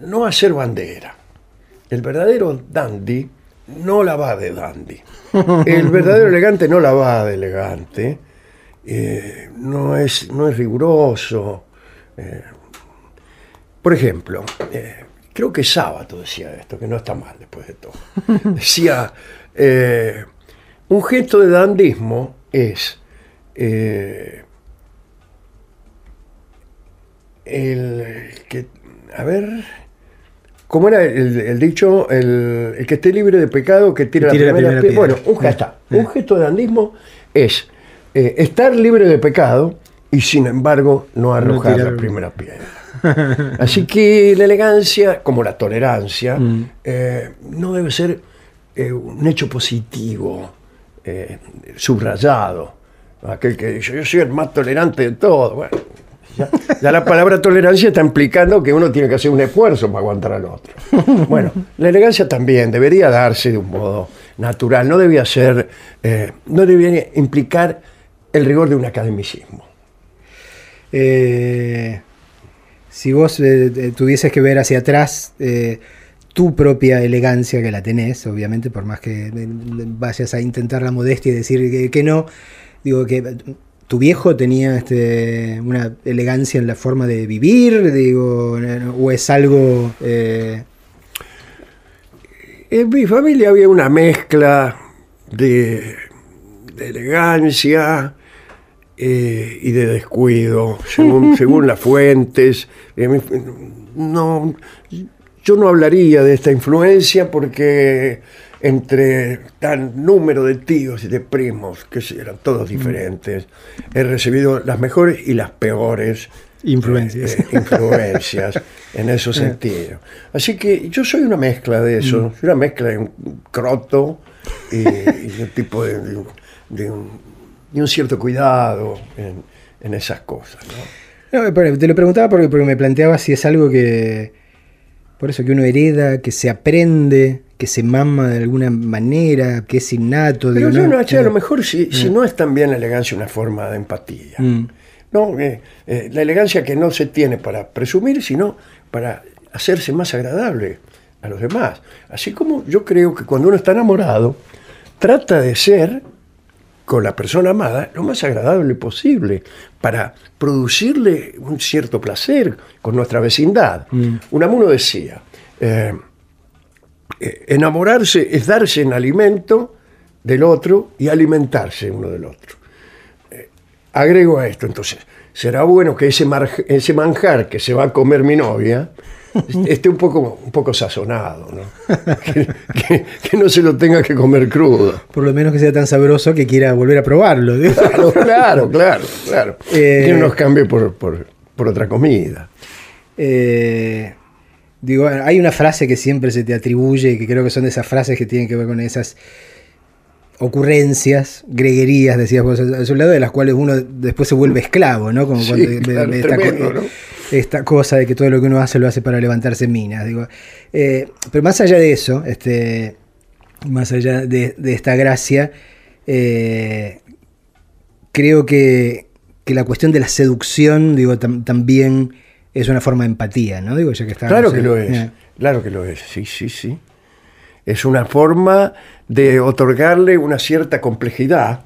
no hacer bandera. El verdadero dandy no la va de dandy. El verdadero elegante no la va de elegante. Eh, no, es, no es riguroso. Eh, por ejemplo, eh, creo que Sábato decía esto, que no está mal después de todo. Decía, un gesto de dandismo es el que, a ver, ¿cómo era el, el dicho? El, el que esté libre de pecado, que tire, la la primera, primera piedra. Bueno, un, gesto, un gesto de dandismo es eh, estar libre de pecado y sin embargo no arrojar tirar- la primera piedra. Así que la elegancia, como la tolerancia, Mm. eh, no debe ser eh, un hecho positivo, subrayado. Aquel que dice, yo soy el más tolerante de todos. Bueno, ya, la palabra tolerancia está implicando que uno tiene que hacer un esfuerzo para aguantar al otro. Bueno, la elegancia también debería darse de un modo natural, no debía ser, eh, no debía implicar el rigor de un academicismo. Eh, si vos eh, eh, tuvieses que ver hacia atrás tu propia elegancia, que la tenés, obviamente, por más que vayas a intentar la modestia y decir que, que no, digo que tu viejo tenía este, una elegancia en la forma de vivir, digo, o es algo... eh, En mi familia había una mezcla de, de elegancia eh, y de descuido, según, según las fuentes. Eh, no, yo no hablaría de esta influencia porque entre tal número de tíos y de primos, que eran todos diferentes, he recibido las mejores y las peores Influencias. eh, influencias en esos sentidos. Así que yo soy una mezcla de eso, soy una mezcla de un croto y, y un tipo de, de un- de un, de un cierto cuidado en, en esas cosas. ¿no? No, pero te lo preguntaba porque, porque me planteaba si es algo que. Por eso que uno hereda, que se aprende, que se mama de alguna manera, que es innato. Pero digo, yo ¿no? no, a lo mejor si, si no es también la elegancia una forma de empatía. Mm. No, Eh, eh, la elegancia que no se tiene para presumir, sino para hacerse más agradable a los demás. Así como yo creo que cuando uno está enamorado, trata de ser con la persona amada lo más agradable posible para producirle un cierto placer con nuestra vecindad. Unamuno decía, eh, eh, enamorarse es darse en alimento del otro y alimentarse uno del otro. Eh, agrego a esto, entonces, será bueno que ese manjar que se va a comer mi novia esté un poco, un poco sazonado, ¿no? que, que- que no se lo tenga que comer crudo. Por lo menos que sea tan sabroso que quiera volver a probarlo. Claro, claro, claro, claro. Eh, que no nos cambie por, por- por otra comida. Eh, digo, hay una frase que siempre se te atribuye, que creo que son de esas frases que tienen que ver con esas ocurrencias, greguerías, decías vos a su lado, de las cuales uno después se vuelve esclavo, ¿no? Como Sí, cuando claro, esta, tremendo, ¿no? Esta cosa de que todo lo que uno hace lo hace para levantarse minas. Digo. Eh, pero más allá de eso, este, más allá de, de esta gracia, eh, creo que, que la cuestión de la seducción, digo, tam- también es una forma de empatía, ¿no? Digo, ya que Claro que lo es, eh, claro que lo es, sí, sí, sí. Es una forma de otorgarle una cierta complejidad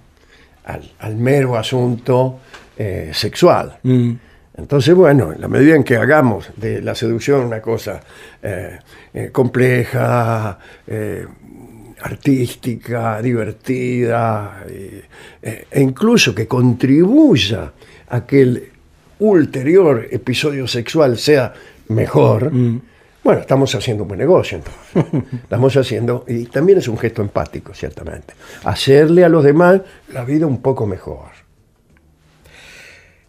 al, al mero asunto eh, sexual. mm, Entonces, bueno, en la medida en que hagamos de la seducción una cosa eh, eh, compleja, eh, artística, divertida, e incluso que contribuya a que el ulterior episodio sexual sea mejor, bueno, estamos haciendo un buen negocio entonces. Estamos haciendo, y también es un gesto empático, ciertamente, hacerle a los demás la vida un poco mejor.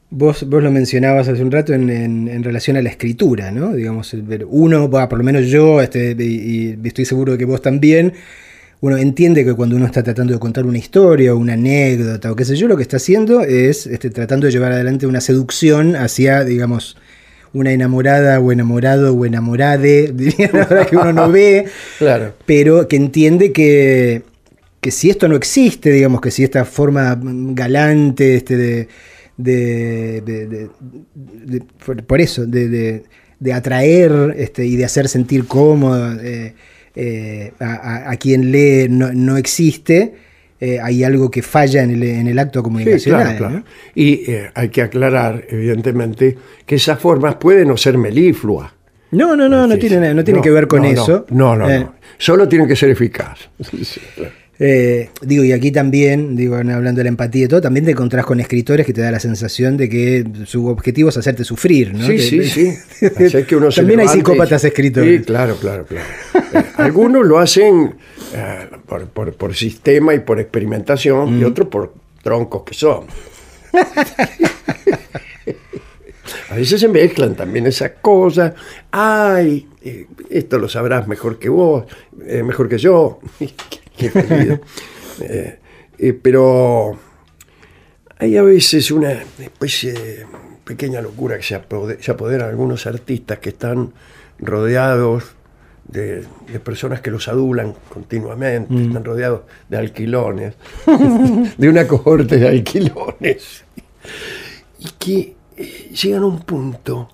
Vos, vos lo mencionabas hace un rato en, en- en relación a la escritura, ¿no? Digamos, uno, bah, por lo menos yo, este, y, y estoy seguro de que vos también, uno entiende que cuando uno está tratando de contar una historia o una anécdota o qué sé yo, lo que está haciendo es este, tratando de llevar adelante una seducción hacia, digamos, una enamorada o enamorado o enamorade, diría la verdad que uno no ve, Claro. pero que entiende que, que si esto no existe, digamos que si esta forma galante este, de, de- de- de- de- por, por eso, de, atraer este, y de hacer sentir cómodo eh, eh, a, quien lee no, no existe, eh, hay algo que falla en el, en el acto Sí, comunicacional. claro, claro. ¿no? Y hay que aclarar, evidentemente, que esas formas pueden no ser melifluas. No, no, no, no Sí, tiene, no tiene que ver con no, eso. No, no, no. Solo tienen que ser eficaz. Eh, digo, y aquí también, digo, hablando de la empatía y todo, también te encontrás con escritores que te da la sensación de que su objetivo es hacerte sufrir, ¿no? Sí, Que- sí, sí. Hacer que uno se también hay y- psicópatas escritores. Sí, claro, claro, claro. Eh, algunos lo hacen eh, por, por- por sistema y por experimentación, Mm. y otros por troncos que son. A veces se mezclan también esas cosas. Ay, eh, esto lo sabrás mejor que vos, mejor que yo. Qué. Eh, eh, pero hay a veces una especie de pequeña locura que se, apode- se apodera de algunos artistas que están rodeados de, de personas que los adulan continuamente, están rodeados de alquilones, de una cohorte de alquilones, y que eh, llegan a un punto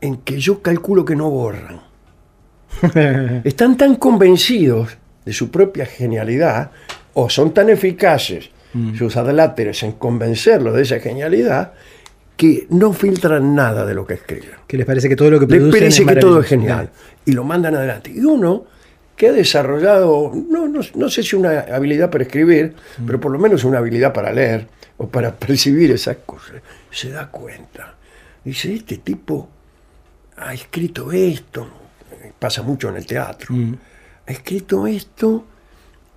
en que yo calculo que no borran. Están tan convencidos de su propia genialidad o son tan eficaces sus adláteres en convencerlos de esa genialidad que no filtran nada de lo que escriben. Que les parece que todo lo que Les parece es que todo es genial y lo mandan adelante. Y uno que ha desarrollado, no, no, no sé si una habilidad para escribir, pero por lo menos una habilidad para leer o para percibir esas cosas, se da cuenta. Dice, este tipo ha escrito esto, pasa mucho en el teatro, ha escrito esto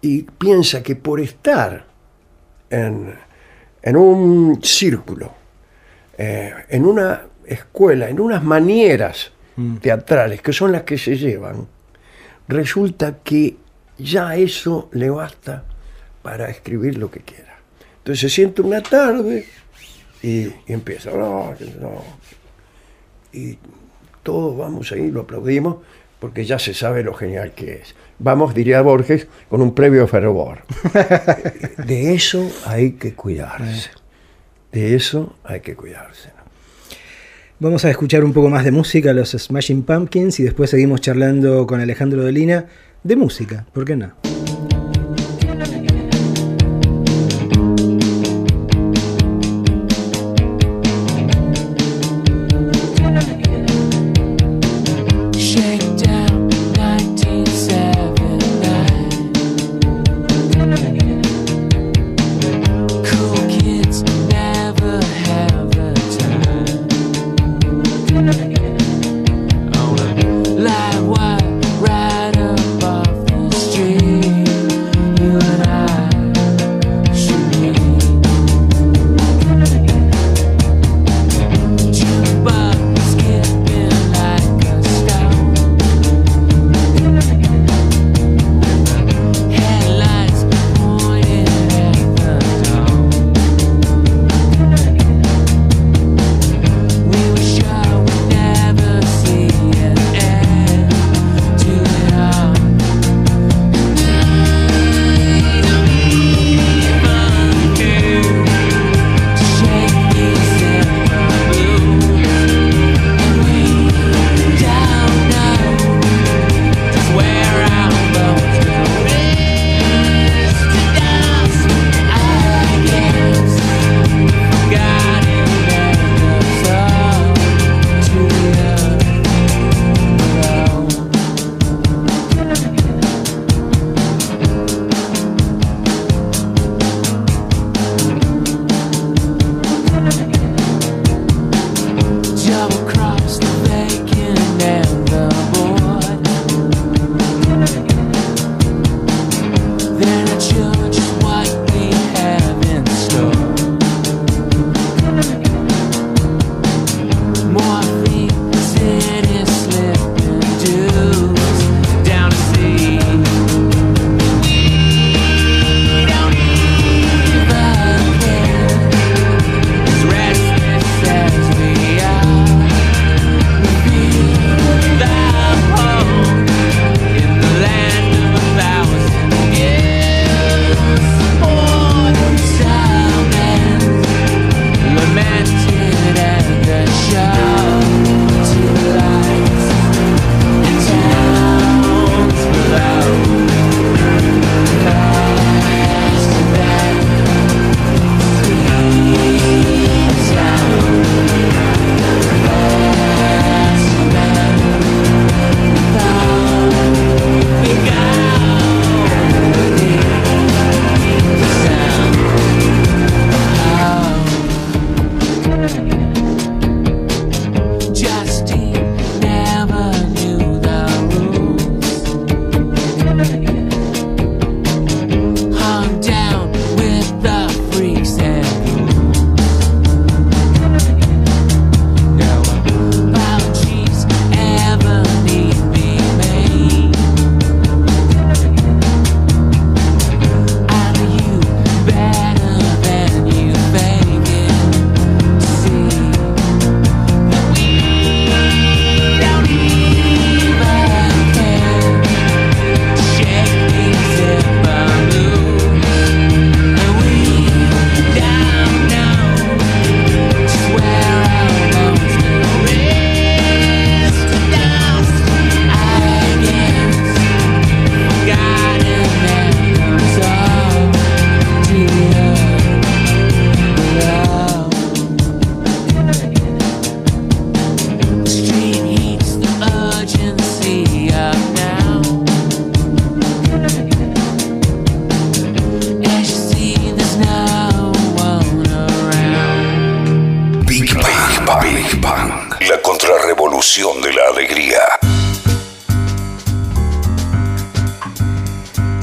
y piensa que por estar en, en un círculo, eh, en una escuela, en unas manieras teatrales que son las que se llevan, resulta que ya eso le basta para escribir lo que quiera. Entonces se siente una tarde y, y empieza, "No, no". y todos vamos ahí, lo aplaudimos, porque ya se sabe lo genial que es. Vamos, diría Borges, con un previo fervor. De eso hay que cuidarse. de eso hay que cuidarse. Vamos a escuchar un poco más de música, los Smashing Pumpkins, y después seguimos charlando con Alejandro Dolina de música, ¿por qué no?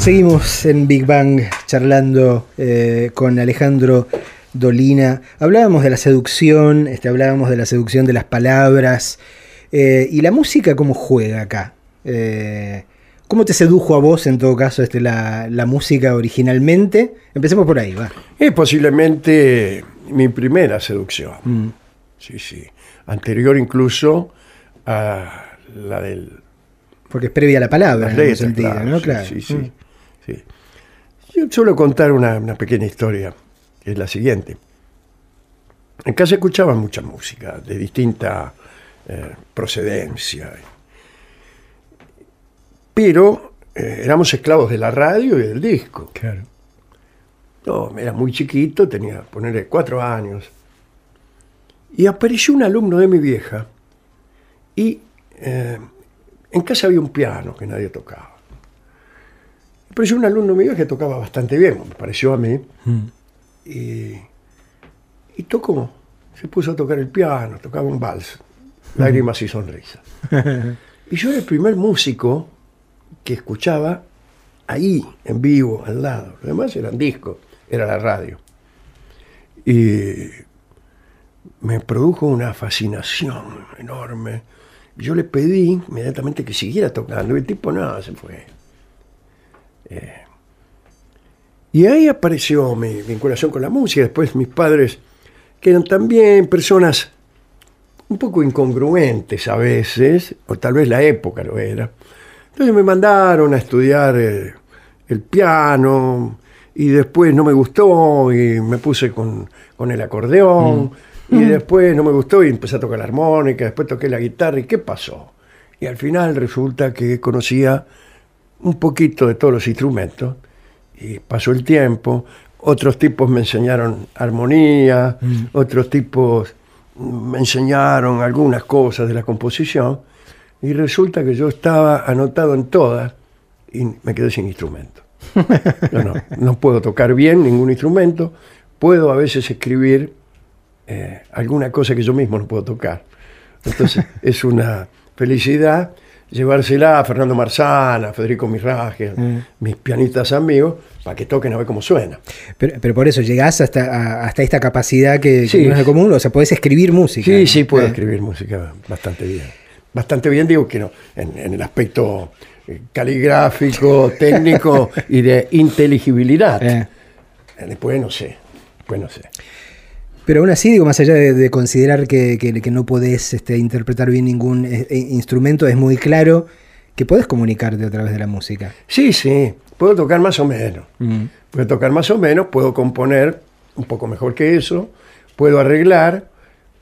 Seguimos en Big Bang charlando eh, con Alejandro Dolina. Hablábamos de la seducción, este, hablábamos de la seducción de las palabras. eh, ¿Y la música cómo juega acá? Eh, ¿Cómo te sedujo a vos, en todo caso, este, la, la música originalmente? Empecemos por ahí, va. Es posiblemente mi primera seducción. Mm. Sí, sí. Anterior incluso a la del Porque es previa a la palabra, en letras, sentido, claro, ¿no? Claro. sí, sí, Mm. Sí. Yo suelo contar una, una pequeña historia, que es la siguiente. en casa escuchaba mucha música de distinta eh, procedencia. Pero eh, éramos esclavos de la radio y del disco. Claro. Yo era muy chiquito, tenía, ponerle cuatro años. Y apareció un alumno de mi vieja. Y eh, en casa había un piano que nadie tocaba. Apareció un alumno mío que tocaba bastante bien, me pareció a mí. Y, y tocó, se puso a tocar el piano, tocaba un vals, lágrimas y sonrisas. y yo era el primer músico que escuchaba ahí, en vivo, al lado. Los demás eran discos, era la radio. Y me produjo una fascinación enorme. Yo le pedí inmediatamente que siguiera tocando y el tipo nada, se fue. Eh, y ahí apareció mi vinculación con la música. Después mis padres, que eran también personas un poco incongruentes a veces, o tal vez la época lo era. Entonces me mandaron a estudiar eh, el piano y después no me gustó y me puse con, con el acordeón y después no me gustó y empecé a tocar la armónica, después toqué la guitarra y ¿qué pasó? Y al final resulta que conocía un poquito de todos los instrumentos y pasó el tiempo, otros tipos me enseñaron armonía, otros tipos me enseñaron algunas cosas de la composición y resulta que yo estaba anotado en todas y me quedé sin instrumento. No puedo tocar bien ningún instrumento, puedo a veces escribir eh, alguna cosa que yo mismo no puedo tocar. Entonces es una felicidad llevársela a Fernando Marzana, a Federico Mirraje, mis pianistas amigos, para que toquen a ver cómo suena. Pero, pero por eso llegás hasta, a- hasta esta capacidad que, no es de común, o sea, podés escribir música. Sí, sí, puedo Eh, escribir música bastante bien. Bastante bien, digo que no, en, en el aspecto eh, caligráfico, técnico y de inteligibilidad. eh. Eh, Después no sé, después no sé. Pero aún así, digo, más allá de, de considerar que, que- que no podés este, interpretar bien ningún eh, eh, instrumento, es muy claro que podés comunicarte a través de la música. Sí, sí, puedo tocar más o menos. Mm. Puedo tocar más o menos, puedo componer un poco mejor que eso, puedo arreglar,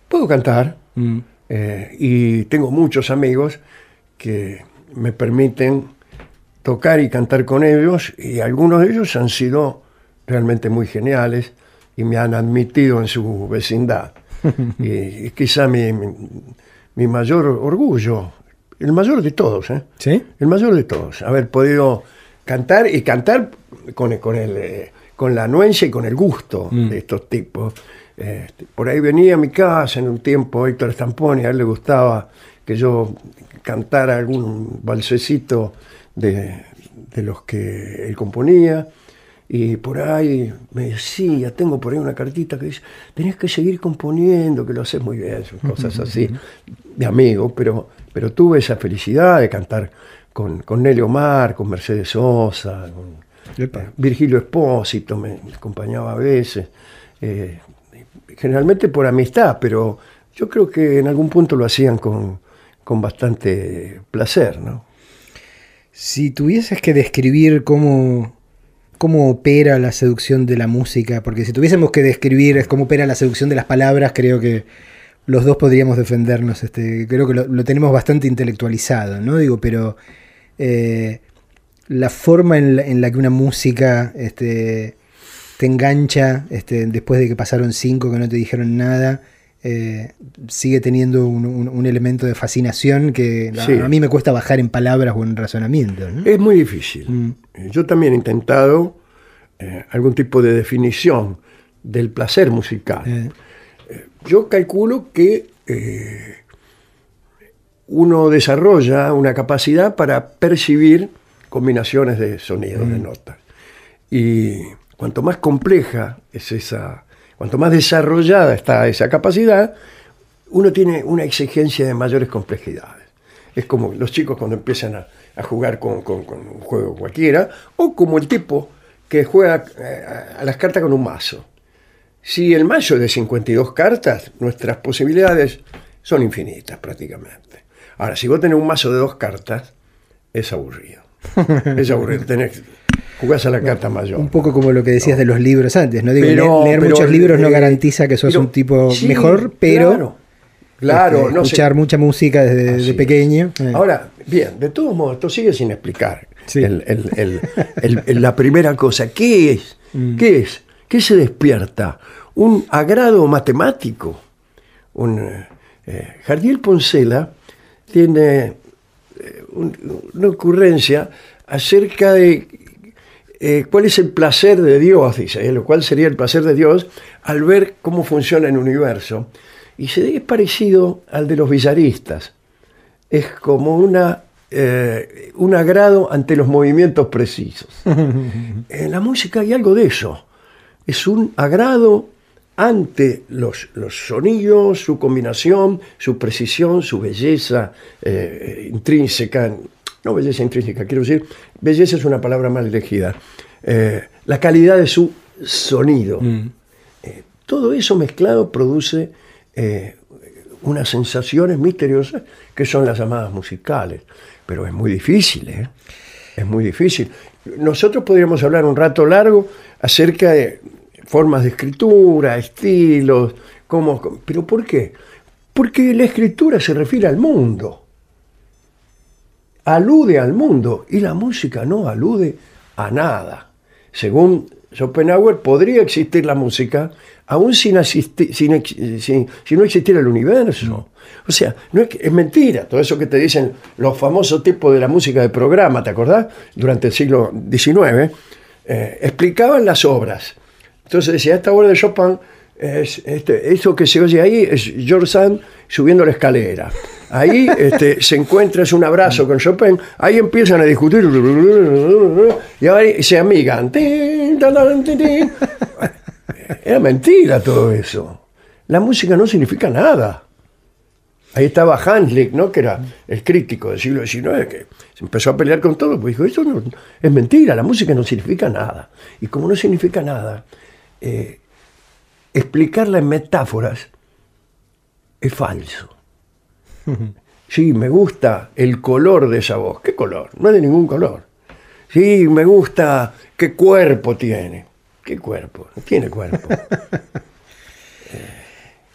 puedo cantar. Mm. Eh, y tengo muchos amigos que me permiten tocar y cantar con ellos y algunos de ellos han sido realmente muy geniales y me han admitido en su vecindad. y, y quizá mi, mi, mi mayor orgullo, el mayor de todos, ¿eh? ¿Sí? el mayor de todos, haber podido cantar y cantar con, con, el, eh, con la anuencia y con el gusto de estos tipos. Este, por ahí venía a mi casa en un tiempo Héctor Stamponi, a él le gustaba que yo cantara algún balsecito de, de los que él componía. Y por ahí me decía, tengo por ahí una cartita que dice, tenés que seguir componiendo, que lo haces muy bien, son cosas así, de amigo, pero, pero tuve esa felicidad de cantar con, con Nelly Omar, con Mercedes Sosa, con eh, Virgilio Espósito, me, me acompañaba a veces, eh, generalmente por amistad, pero yo creo que en algún punto lo hacían con, con bastante placer, ¿no? Si tuvieses que describir cómo, cómo opera la seducción de la música, porque si tuviésemos que describir cómo opera la seducción de las palabras, creo que los dos podríamos defendernos. Este, creo que lo, tenemos bastante intelectualizado, ¿no? Digo, pero eh, la forma en la, en la que una música este, te engancha este, después de que pasaron cinco que no te dijeron nada. Eh, sigue teniendo un, un- un elemento de fascinación que a- Sí. a mí me cuesta bajar en palabras o en razonamiento. ¿no? Es muy difícil. Mm. Eh, Yo también he intentado eh, algún tipo de definición del placer musical. Eh, Yo calculo que uno desarrolla una capacidad para percibir combinaciones de sonidos, de notas. Y cuanto más compleja es esa, cuanto más desarrollada está esa capacidad, uno tiene una exigencia de mayores complejidades. Es como los chicos cuando empiezan a, a jugar con, con- con un juego cualquiera, o como el tipo que juega eh, a las cartas con un mazo. Si el mazo es de 52 cartas, nuestras posibilidades son infinitas prácticamente. Ahora, si vos tenés un mazo de dos cartas, es aburrido. Es aburrido. Tenés jugás a la carta mayor. Un poco como lo que decías de los libros antes, ¿no? Digo, Pero- leer, pero, muchos libros no eh, garantiza que sos pero- un tipo sí, mejor, pero Claro, claro, este, no sé. escuchar mucha música desde es. pequeño. eh. Ahora, bien, de todos modos, esto sigue sin explicar. Sí. El- el- el- el- el- la primera cosa, ¿qué es? Mm. ¿Qué es? ¿Qué se despierta? ¿Un agrado matemático? Un, eh, Jardiel Poncela tiene eh, un- una ocurrencia acerca de eh, cuál es el placer de Dios, dice él, o cuál sería el placer de Dios al ver cómo funciona el universo. Y se es parecido al de los villaristas. Es como una, eh, un agrado ante los movimientos precisos. En la música hay algo de eso. Es un agrado ante los, los sonidos, su combinación, su precisión, su belleza eh, intrínseca. No belleza intrínseca, quiero decir, belleza es una palabra mal elegida. Eh, la calidad de su sonido. Eh, todo eso mezclado produce eh, unas sensaciones misteriosas que son las llamadas musicales. Pero es muy difícil, ¿eh? Es muy difícil. Nosotros podríamos hablar un rato largo acerca de formas de escritura, estilos, cómo, pero ¿por qué? Porque la escritura se refiere al mundo. Alude al mundo y la música no alude a nada. Según Schopenhauer, podría existir la música aún sin, asisti- sin sin- si no existiera el universo. O sea, no es, es mentira todo eso que te dicen los famosos tipos de la música de programa, ¿te acordás? Durante el siglo XIX, eh, explicaban las obras. Entonces decía, esta obra de Chopin, es, este, eso que se oye ahí es George Sand subiendo la escalera. Ahí este, se encuentra, es un abrazo con Chopin, ahí empiezan a discutir y ahora se amigan. Era mentira todo eso. La música no significa nada. Ahí estaba Hanslick, ¿no? que era el crítico del siglo XIX, que se empezó a pelear con todo, pues dijo, eso no, es mentira, la música no significa nada. Y como no significa nada, eh, explicarla en metáforas es falso. Sí, me gusta el color de esa voz. ¿Qué color? No es de ningún color. Sí, me gusta qué cuerpo tiene. ¿Qué cuerpo? No tiene cuerpo.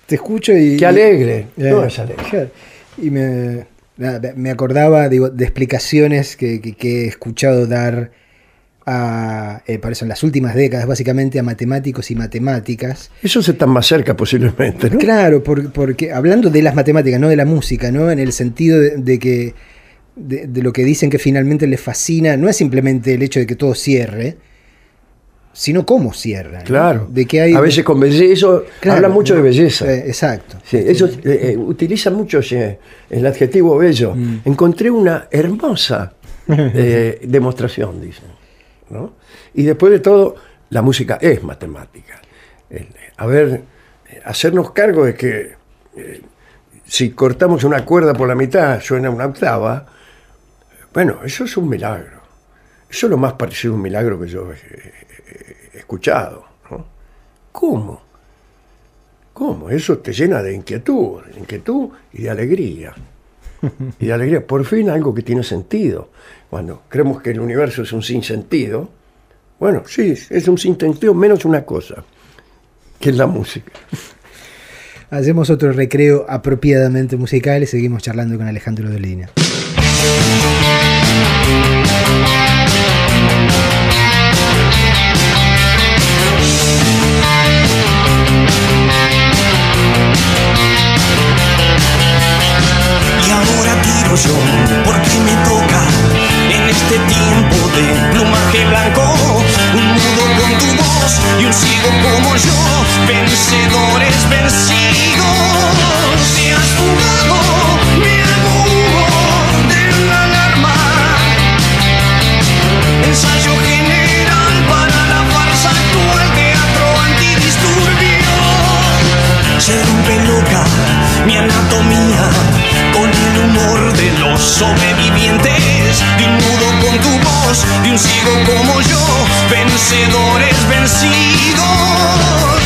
Te escucho y. Qué alegre. Eh, No es alegre. Y me, me acordaba digo, de explicaciones que, que- que he escuchado dar a, eh, por eso en las últimas décadas, básicamente a matemáticos y matemáticas. Eso se está más cerca posiblemente, ¿no? Claro, por- porque hablando de las matemáticas, no de la música, ¿no? En el sentido de, de que de, de lo que dicen que finalmente les fascina, no es simplemente el hecho de que todo cierre, sino cómo cierra. ¿no? Claro. De que hay a veces con belleza, eso Claro, habla mucho de belleza. eh, exacto. Sí, eso eh, eh, utiliza mucho el adjetivo bello. Mm. Encontré una hermosa demostración, dicen. Y después de todo, la música es matemática. A ver, hacernos cargo de que eh, si cortamos una cuerda por la mitad, suena una octava. Bueno, eso es un milagro. Eso es lo más parecido a un milagro que yo he, escuchado. ¿Cómo? ¿Cómo? Eso te llena de inquietud, de inquietud y de alegría. Y de alegría. Por fin algo que tiene sentido. Cuando creemos que el universo es un sinsentido, bueno, sí, es un sinsentido menos una cosa, que es la música. Hacemos otro recreo apropiadamente musical y seguimos charlando con Alejandro Dolina. Y ahora tiro yo, porque me este tiempo de plumaje blanco. Un mudo con tu voz y un ciego como yo, vencedores vencidos. Te has fugado, mi humo de la alarma. Ensayo general para la farsa actual, teatro antidisturbio. Se rompe loca mi anatomía de los sobrevivientes. De un mudo con tu voz, de un ciego como yo, vencedores vencidos.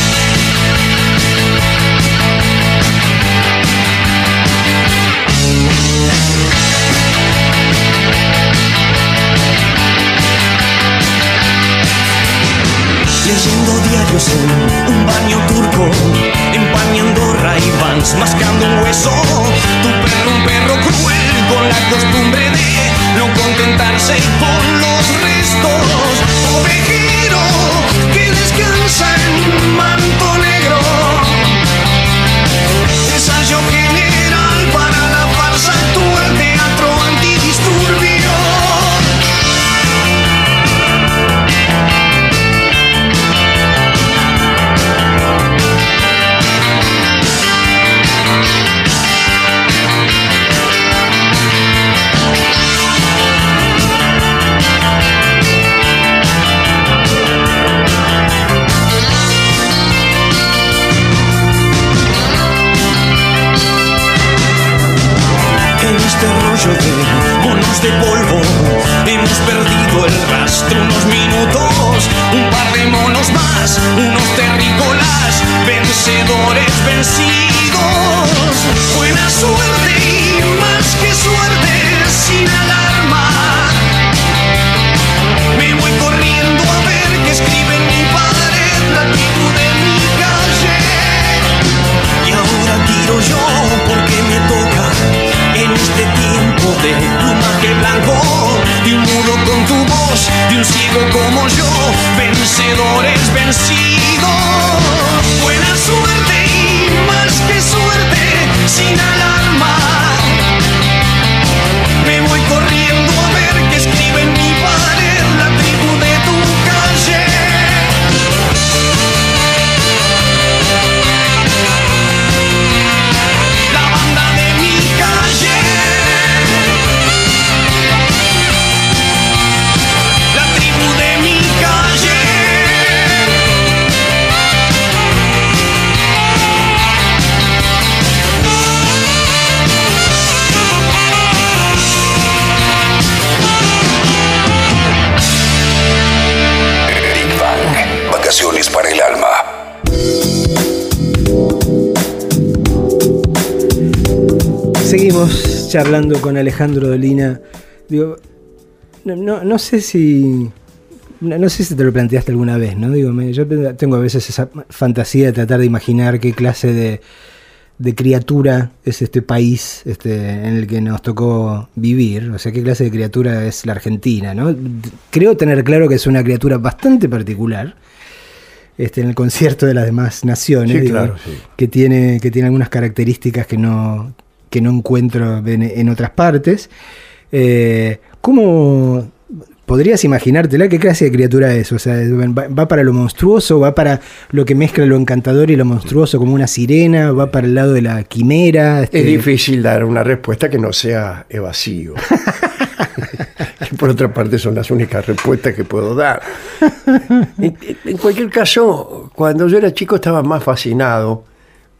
Con Alejandro Dolina. Digo, no, no- no sé si. No, no sé si te lo planteaste alguna vez, ¿no? Digo, me- yo tengo a veces esa fantasía de tratar de imaginar qué clase de, de criatura es este país este, en el que nos tocó vivir. O sea, qué clase de criatura es la Argentina, ¿no? Creo tener claro que es una criatura bastante particular. Este, en el concierto de las demás naciones, Sí, digo, claro, sí. que tiene, que tiene algunas características que no, que no encuentro en, en otras partes. Eh, ¿Cómo podrías imaginártela qué clase de criatura es? O sea, ¿va, va para lo monstruoso? ¿Va para lo que mezcla lo encantador y lo monstruoso como una sirena? ¿Va para el lado de la quimera? Este, Es difícil dar una respuesta que no sea evasivo. que por otra parte son las únicas respuestas que puedo dar. En, en cualquier caso, cuando yo era chico estaba más fascinado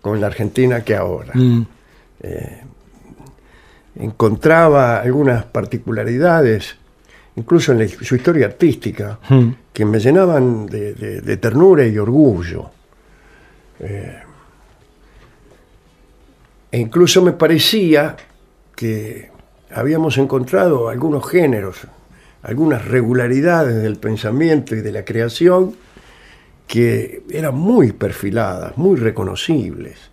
con la Argentina que ahora. Mm, Encontraba algunas particularidades, incluso en la- su historia artística, mm. que me llenaban de, de- de ternura y orgullo. Eh, e incluso me parecía que habíamos encontrado algunos géneros, algunas regularidades del pensamiento y de la creación que eran muy perfiladas, muy reconocibles.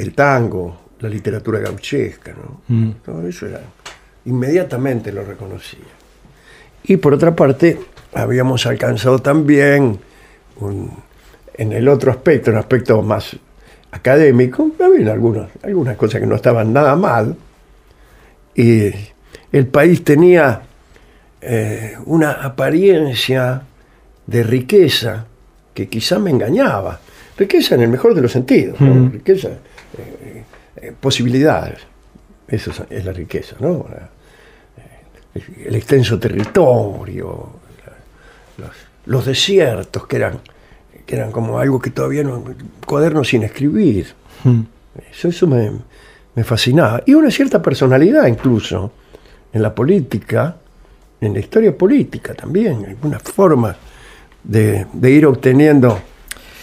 El tango, la literatura gauchesca, ¿no? Mm. Todo eso era, inmediatamente lo reconocía. Y por otra parte, habíamos alcanzado también un- en el otro aspecto, un aspecto más académico, había algunas, algunas cosas que no estaban nada mal. Y el país tenía eh, una apariencia de riqueza que quizá me engañaba. Riqueza en el mejor de los sentidos, ¿no? Mm. riqueza, posibilidades. Eso es, la riqueza, ¿no? Eh, el extenso territorio, los, los desiertos que eran, que eran como algo que todavía no, cuadernos sin escribir. Mm. Eso, eso me, me fascinaba. Y una cierta personalidad incluso en la política, en la historia política también, algunas formas de, de ir obteniendo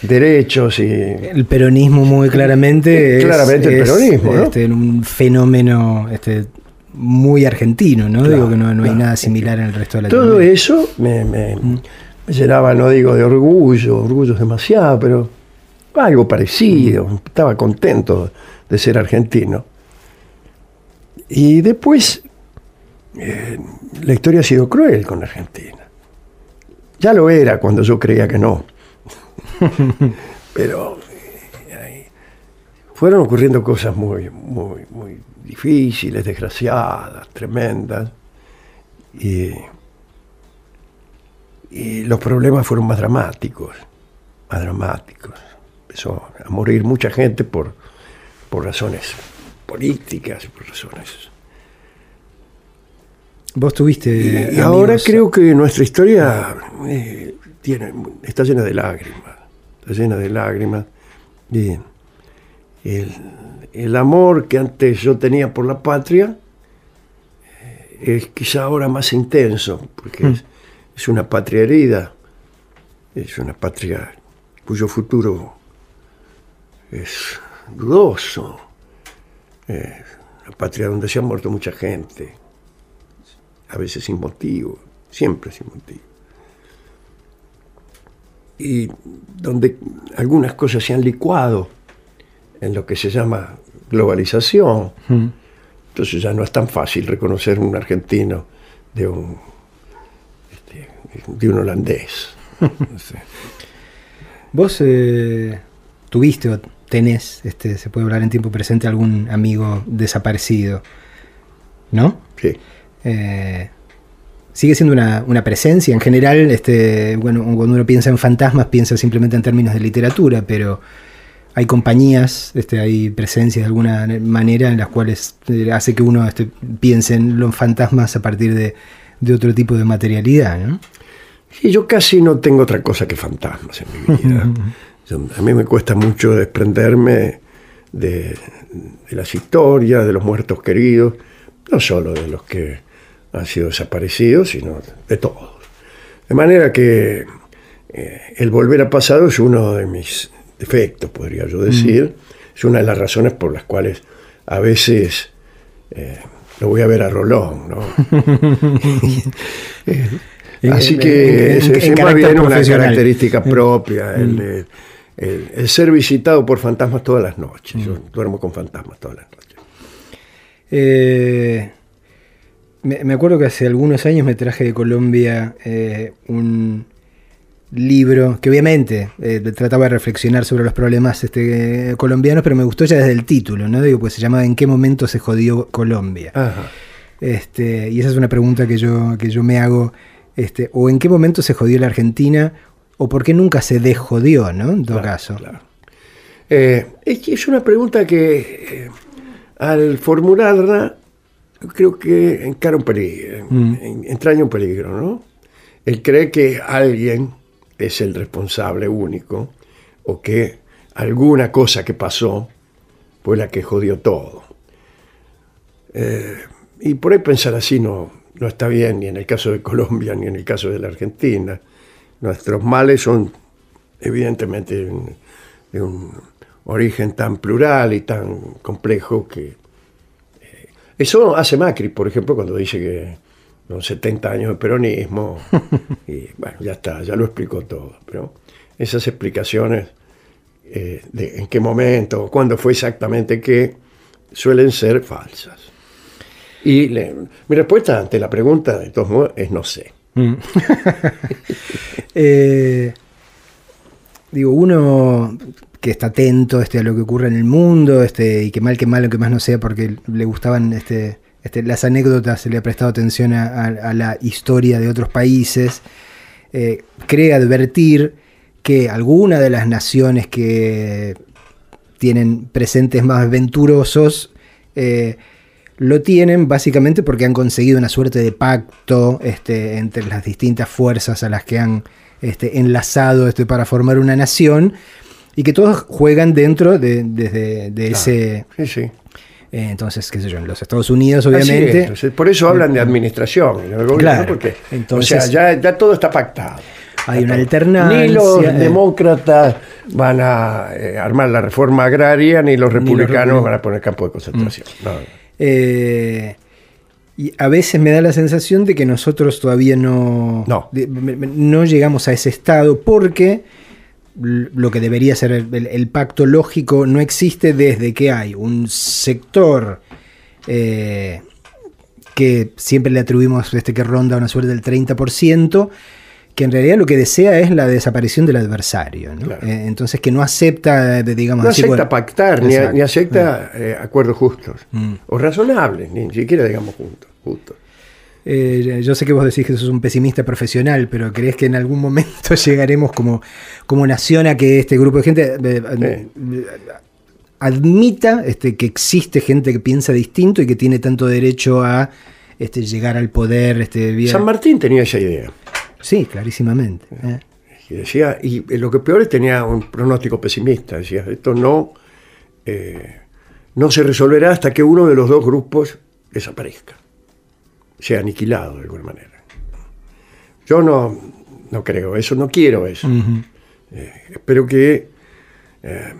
derechos y... El peronismo muy claramente es, Claramente el es, peronismo, ¿no? este, un fenómeno este, muy argentino, ¿no? Claro, Digo que no, no hay claro. nada similar en el resto de la Todo eso me, me- me llenaba, no digo de orgullo, orgullo es demasiado, pero algo parecido. Estaba contento de ser argentino. Y después, eh, la historia ha sido cruel con Argentina. Ya lo era cuando yo creía que no. pero eh, fueron ocurriendo cosas muy, muy, muy difíciles, desgraciadas, tremendas. Y, y los problemas fueron más dramáticos, más dramáticos. Empezó a morir mucha gente por, por razones políticas, por razones. Vos tuviste. Y ahora creo que nuestra historia eh, tiene, está llena de lágrimas, está llena de lágrimas. Y el, el amor que antes yo tenía por la patria eh, es quizá ahora más intenso, porque es, es una patria herida, es una patria cuyo futuro es dudoso, es una patria donde se ha muerto mucha gente a veces sin motivo, siempre sin motivo. Y donde algunas cosas se han licuado en lo que se llama globalización. Entonces ya no es tan fácil reconocer un argentino de un, este, de un holandés. No sé. Vos eh, tuviste o tenés, este, se puede hablar en tiempo presente, algún amigo desaparecido, ¿no? Sí. Eh, sigue siendo una, una presencia en general. Este, bueno, cuando uno piensa en fantasmas, piensa simplemente en términos de literatura, pero hay compañías, este, hay presencias de alguna manera en las cuales eh, hace que uno este, piense en los fantasmas a partir de, de otro tipo de materialidad, ¿no? Sí, yo casi no tengo otra cosa que fantasmas en mi vida. A mí me cuesta mucho desprenderme de, de las historias, de los muertos queridos, no solo de los que han sido desaparecidos, sino de todos. De manera que eh, el volver a pasado es uno de mis defectos, podría yo decir. Es una de las razones por las cuales a veces eh, lo voy a ver a Rolón, ¿no? En- Así que en- es, es más bien una característica propia, el, de- el- el ser visitado por fantasmas todas las noches. Yo duermo con fantasmas todas las noches. Eh, me, me acuerdo que hace algunos años me traje de Colombia eh, un libro que obviamente eh, trataba de reflexionar sobre los problemas este, colombianos, pero me gustó ya desde el título, ¿no? Digo, pues se llamaba ¿En qué momento se jodió Colombia? Ajá. Este, y esa es una pregunta que yo, que yo me hago, este, o en qué momento se jodió la Argentina, o por qué nunca se desjodió, ¿no? En todo Claro, caso. claro. Eh, es, que es una pregunta que eh, al formularla yo creo que encara un peligro, en- entraña un peligro, ¿no? Él cree que alguien es el responsable único o que alguna cosa que pasó fue la que jodió todo. Eh, y por ahí pensar así no, no está bien, ni en el caso de Colombia, ni en el caso de la Argentina. Nuestros males son evidentemente de un, de un origen tan plural y tan complejo que... eso hace Macri, por ejemplo, cuando dice que son 70 años de peronismo, y bueno, ya está, ya lo explicó todo. Pero esas explicaciones eh, de en qué momento, cuándo fue exactamente qué, suelen ser falsas. Y le- mi respuesta ante la pregunta, de todos modos, es no sé. Mm. Eh, digo, uno que está atento este, a lo que ocurre en el mundo, este, y que mal que mal, aunque más no sea, porque le gustaban este, este, las anécdotas, se le ha prestado atención a la historia de otros países, eh, cree advertir que alguna de las naciones que tienen presentes más venturosos, eh, lo tienen básicamente porque han conseguido una suerte de pacto este, entre las distintas fuerzas a las que han este, enlazado este, para formar una nación y que todos juegan dentro de, desde- de ese... Sí, sí. eh, entonces, qué sé yo, en los Estados Unidos obviamente... es, entonces, por eso hablan de administración. y no Claro, porque, entonces- o sea, ya, ya todo está pactado. Hay una alternancia, Ni los eh. demócratas van a eh, armar la reforma agraria, ni los Ni los republicanos van a poner campo de concentración. No. Eh, Y a veces me da la sensación de que nosotros todavía no, No. de- no llegamos a ese estado porque lo que debería ser el, pacto lógico no existe desde que hay un sector eh, que siempre le atribuimos este que ronda una suerte del 30%, que en realidad lo que desea es la desaparición del adversario. ¿no? Claro. Eh, entonces que no acepta, digamos No así, acepta bueno, pactar, ni, acepta eh, acuerdos justos. Mm. O razonables, ni siquiera digamos juntos. justos. Eh, yo sé que vos decís que sos un pesimista profesional, pero ¿crees que en algún momento llegaremos como, como nación a que este grupo de gente eh, eh, admita este, que existe gente que piensa distinto y que tiene tanto derecho a este, llegar al poder? Este? San Martín tenía esa idea. Sí, clarísimamente. eh. Y decía, y lo que peor es tenía un pronóstico pesimista. Decía, esto no, eh, no se resolverá hasta que uno de los dos grupos desaparezca, sea aniquilado de alguna manera. Yo no, no creo eso, no quiero eso. Eh, espero que, eh,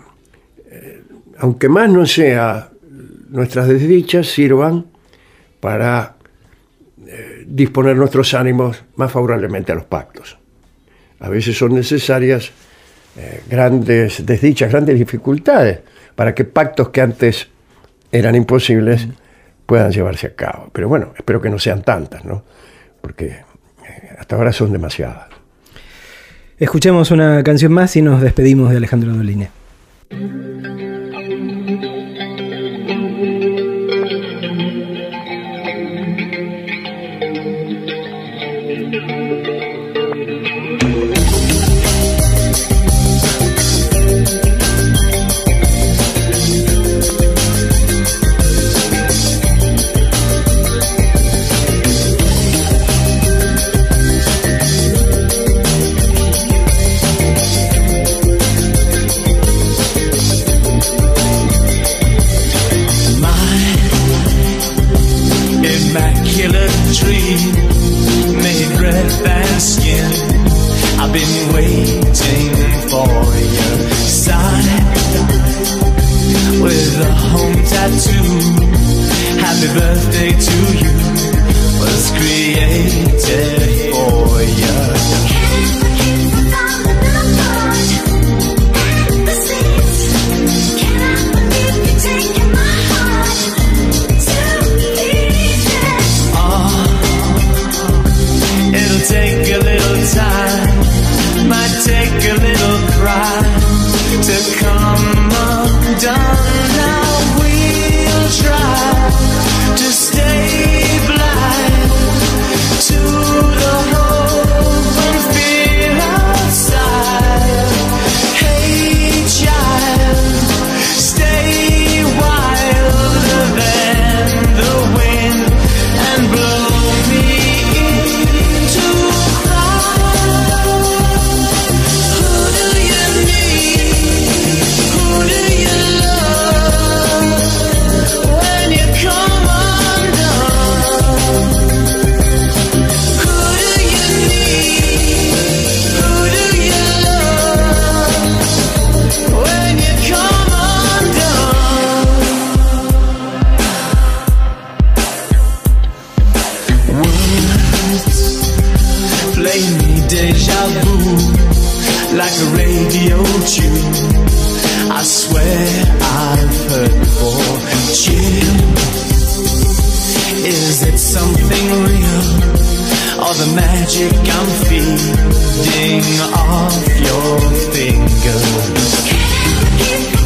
eh, aunque más no sea, nuestras desdichas sirvan para disponer nuestros ánimos más favorablemente a los pactos. A veces son necesarias grandes desdichas, grandes dificultades para que pactos que antes eran imposibles puedan llevarse a cabo. Pero bueno, espero que no sean tantas, ¿no? Porque hasta ahora son demasiadas. Escuchemos una canción más y nos despedimos de Alejandro Dolina. Happy birthday to you was created deja vu like a radio tune. I swear I've heard before. Chill. Is it something real? Or the magic I'm feeding off your fingers? Lost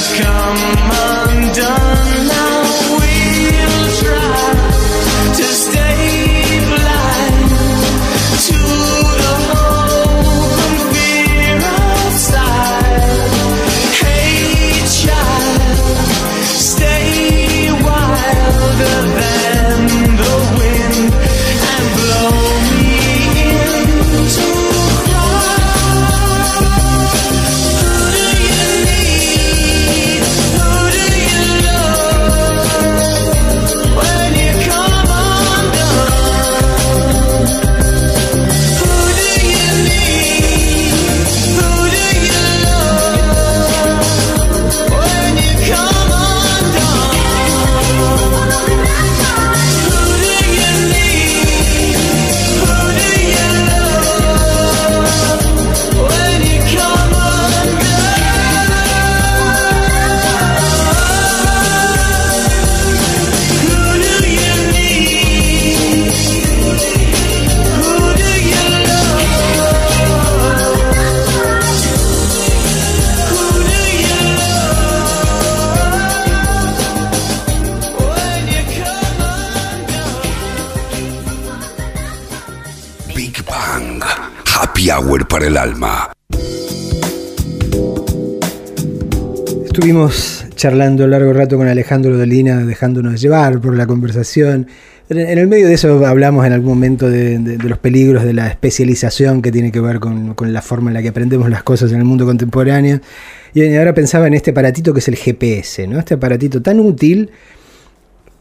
come on. Hour para el alma. Estuvimos charlando largo rato con Alejandro Dolina, dejándonos llevar por la conversación. En el medio de eso hablamos en algún momento de los peligros de la especialización que tiene que ver con, con la forma en la que aprendemos las cosas en el mundo contemporáneo. Y ahora pensaba en este aparatito que es el GPS, ¿no? Este aparatito tan útil,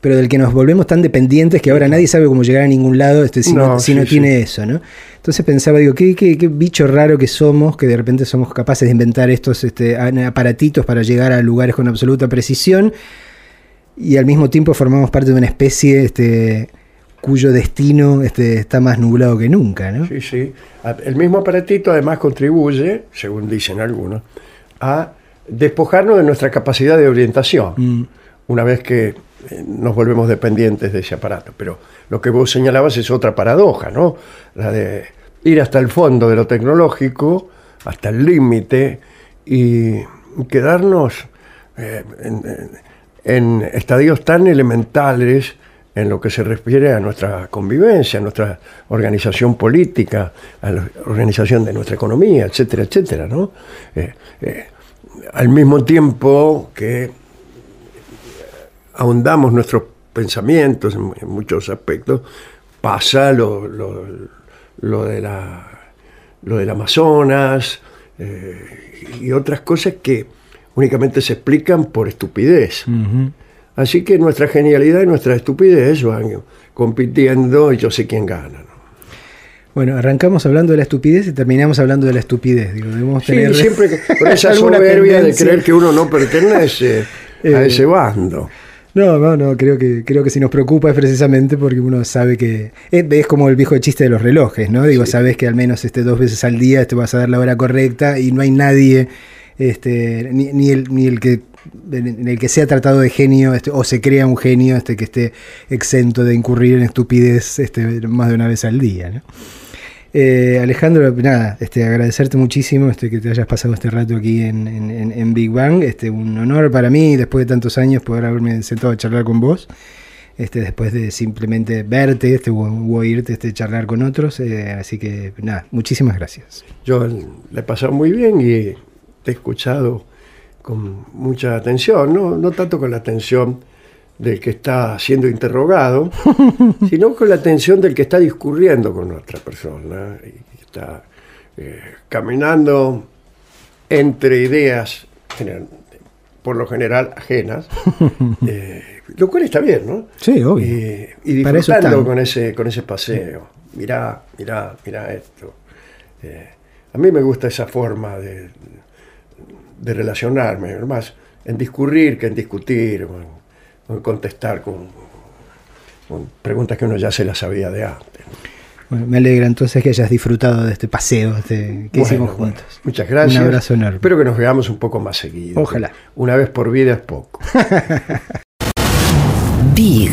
pero del que nos volvemos tan dependientes que ahora nadie sabe cómo llegar a ningún lado este, si no, No, si sí, no sí. tiene eso, ¿no? Entonces pensaba, digo, ¿qué, qué, qué bicho raro que somos, que de repente somos capaces de inventar estos este, aparatitos para llegar a lugares con absoluta precisión y al mismo tiempo formamos parte de una especie este, cuyo destino este, está más nublado que nunca, ¿no? Sí, sí. El mismo aparatito además contribuye, según dicen algunos, a despojarnos de nuestra capacidad de orientación, Mm. una vez que nos volvemos dependientes de ese aparato. Pero lo que vos señalabas es otra paradoja, ¿no? La de ir hasta el fondo de lo tecnológico, hasta el límite, y quedarnos eh, en, en- estadios tan elementales en lo que se refiere a nuestra convivencia, a nuestra organización política, a la organización de nuestra economía, etcétera, etcétera, ¿no? Eh, eh, al mismo tiempo que ahondamos nuestros pensamientos en, en muchos aspectos, pasa lo, lo- lo de la, lo del Amazonas eh, y otras cosas que únicamente se explican por estupidez. Así que nuestra genialidad y nuestra estupidez van compitiendo y yo sé quién gana. ¿no? Bueno, arrancamos hablando de la estupidez y terminamos hablando de la estupidez. Digo, debemos Sí, tener siempre con esa soberbia de tendencia. creer que uno no pertenece a Eh, ese bando. No, no, no, creo que, creo que si nos preocupa es precisamente porque uno sabe que. Es, es como el viejo chiste de los relojes, ¿no? Digo, sabes que al menos este, dos veces al día te vas a dar la hora correcta y no hay nadie, este, ni, ni el, ni el que en el que sea tratado de genio este, o se crea un genio este, que esté exento de incurrir en estupidez este, más de una vez al día, ¿no? Eh, Alejandro, nada, este, agradecerte muchísimo este, que te hayas pasado este rato aquí en, en- en- Big Bang. Este, un honor para mí, después de tantos años, poder haberme sentado a charlar con vos. Este, después de simplemente verte este, o, o oírte este, charlar con otros. eh, así que, nada, muchísimas gracias. Yo le he pasado muy bien y te he escuchado con mucha atención, no, no tanto con la atención del que está siendo interrogado, sino con la atención del que está discurriendo con otra persona y está eh, caminando entre ideas, por lo general ajenas, eh, lo cual está bien, ¿no? Sí, obvio. Y, disfrutando con ese, con ese paseo. Mirá, mirá, mirá esto. Eh, a mí me gusta esa forma de, de relacionarme, más en discurrir que en discutir, contestar con, con preguntas que uno ya se las sabía de antes. Bueno, me alegra entonces que hayas disfrutado de este paseo este, que Bueno, hicimos bueno, juntos. muchas gracias. Un abrazo enorme. Espero que nos veamos un poco más seguido. Ojalá. Una vez por vida es poco. Big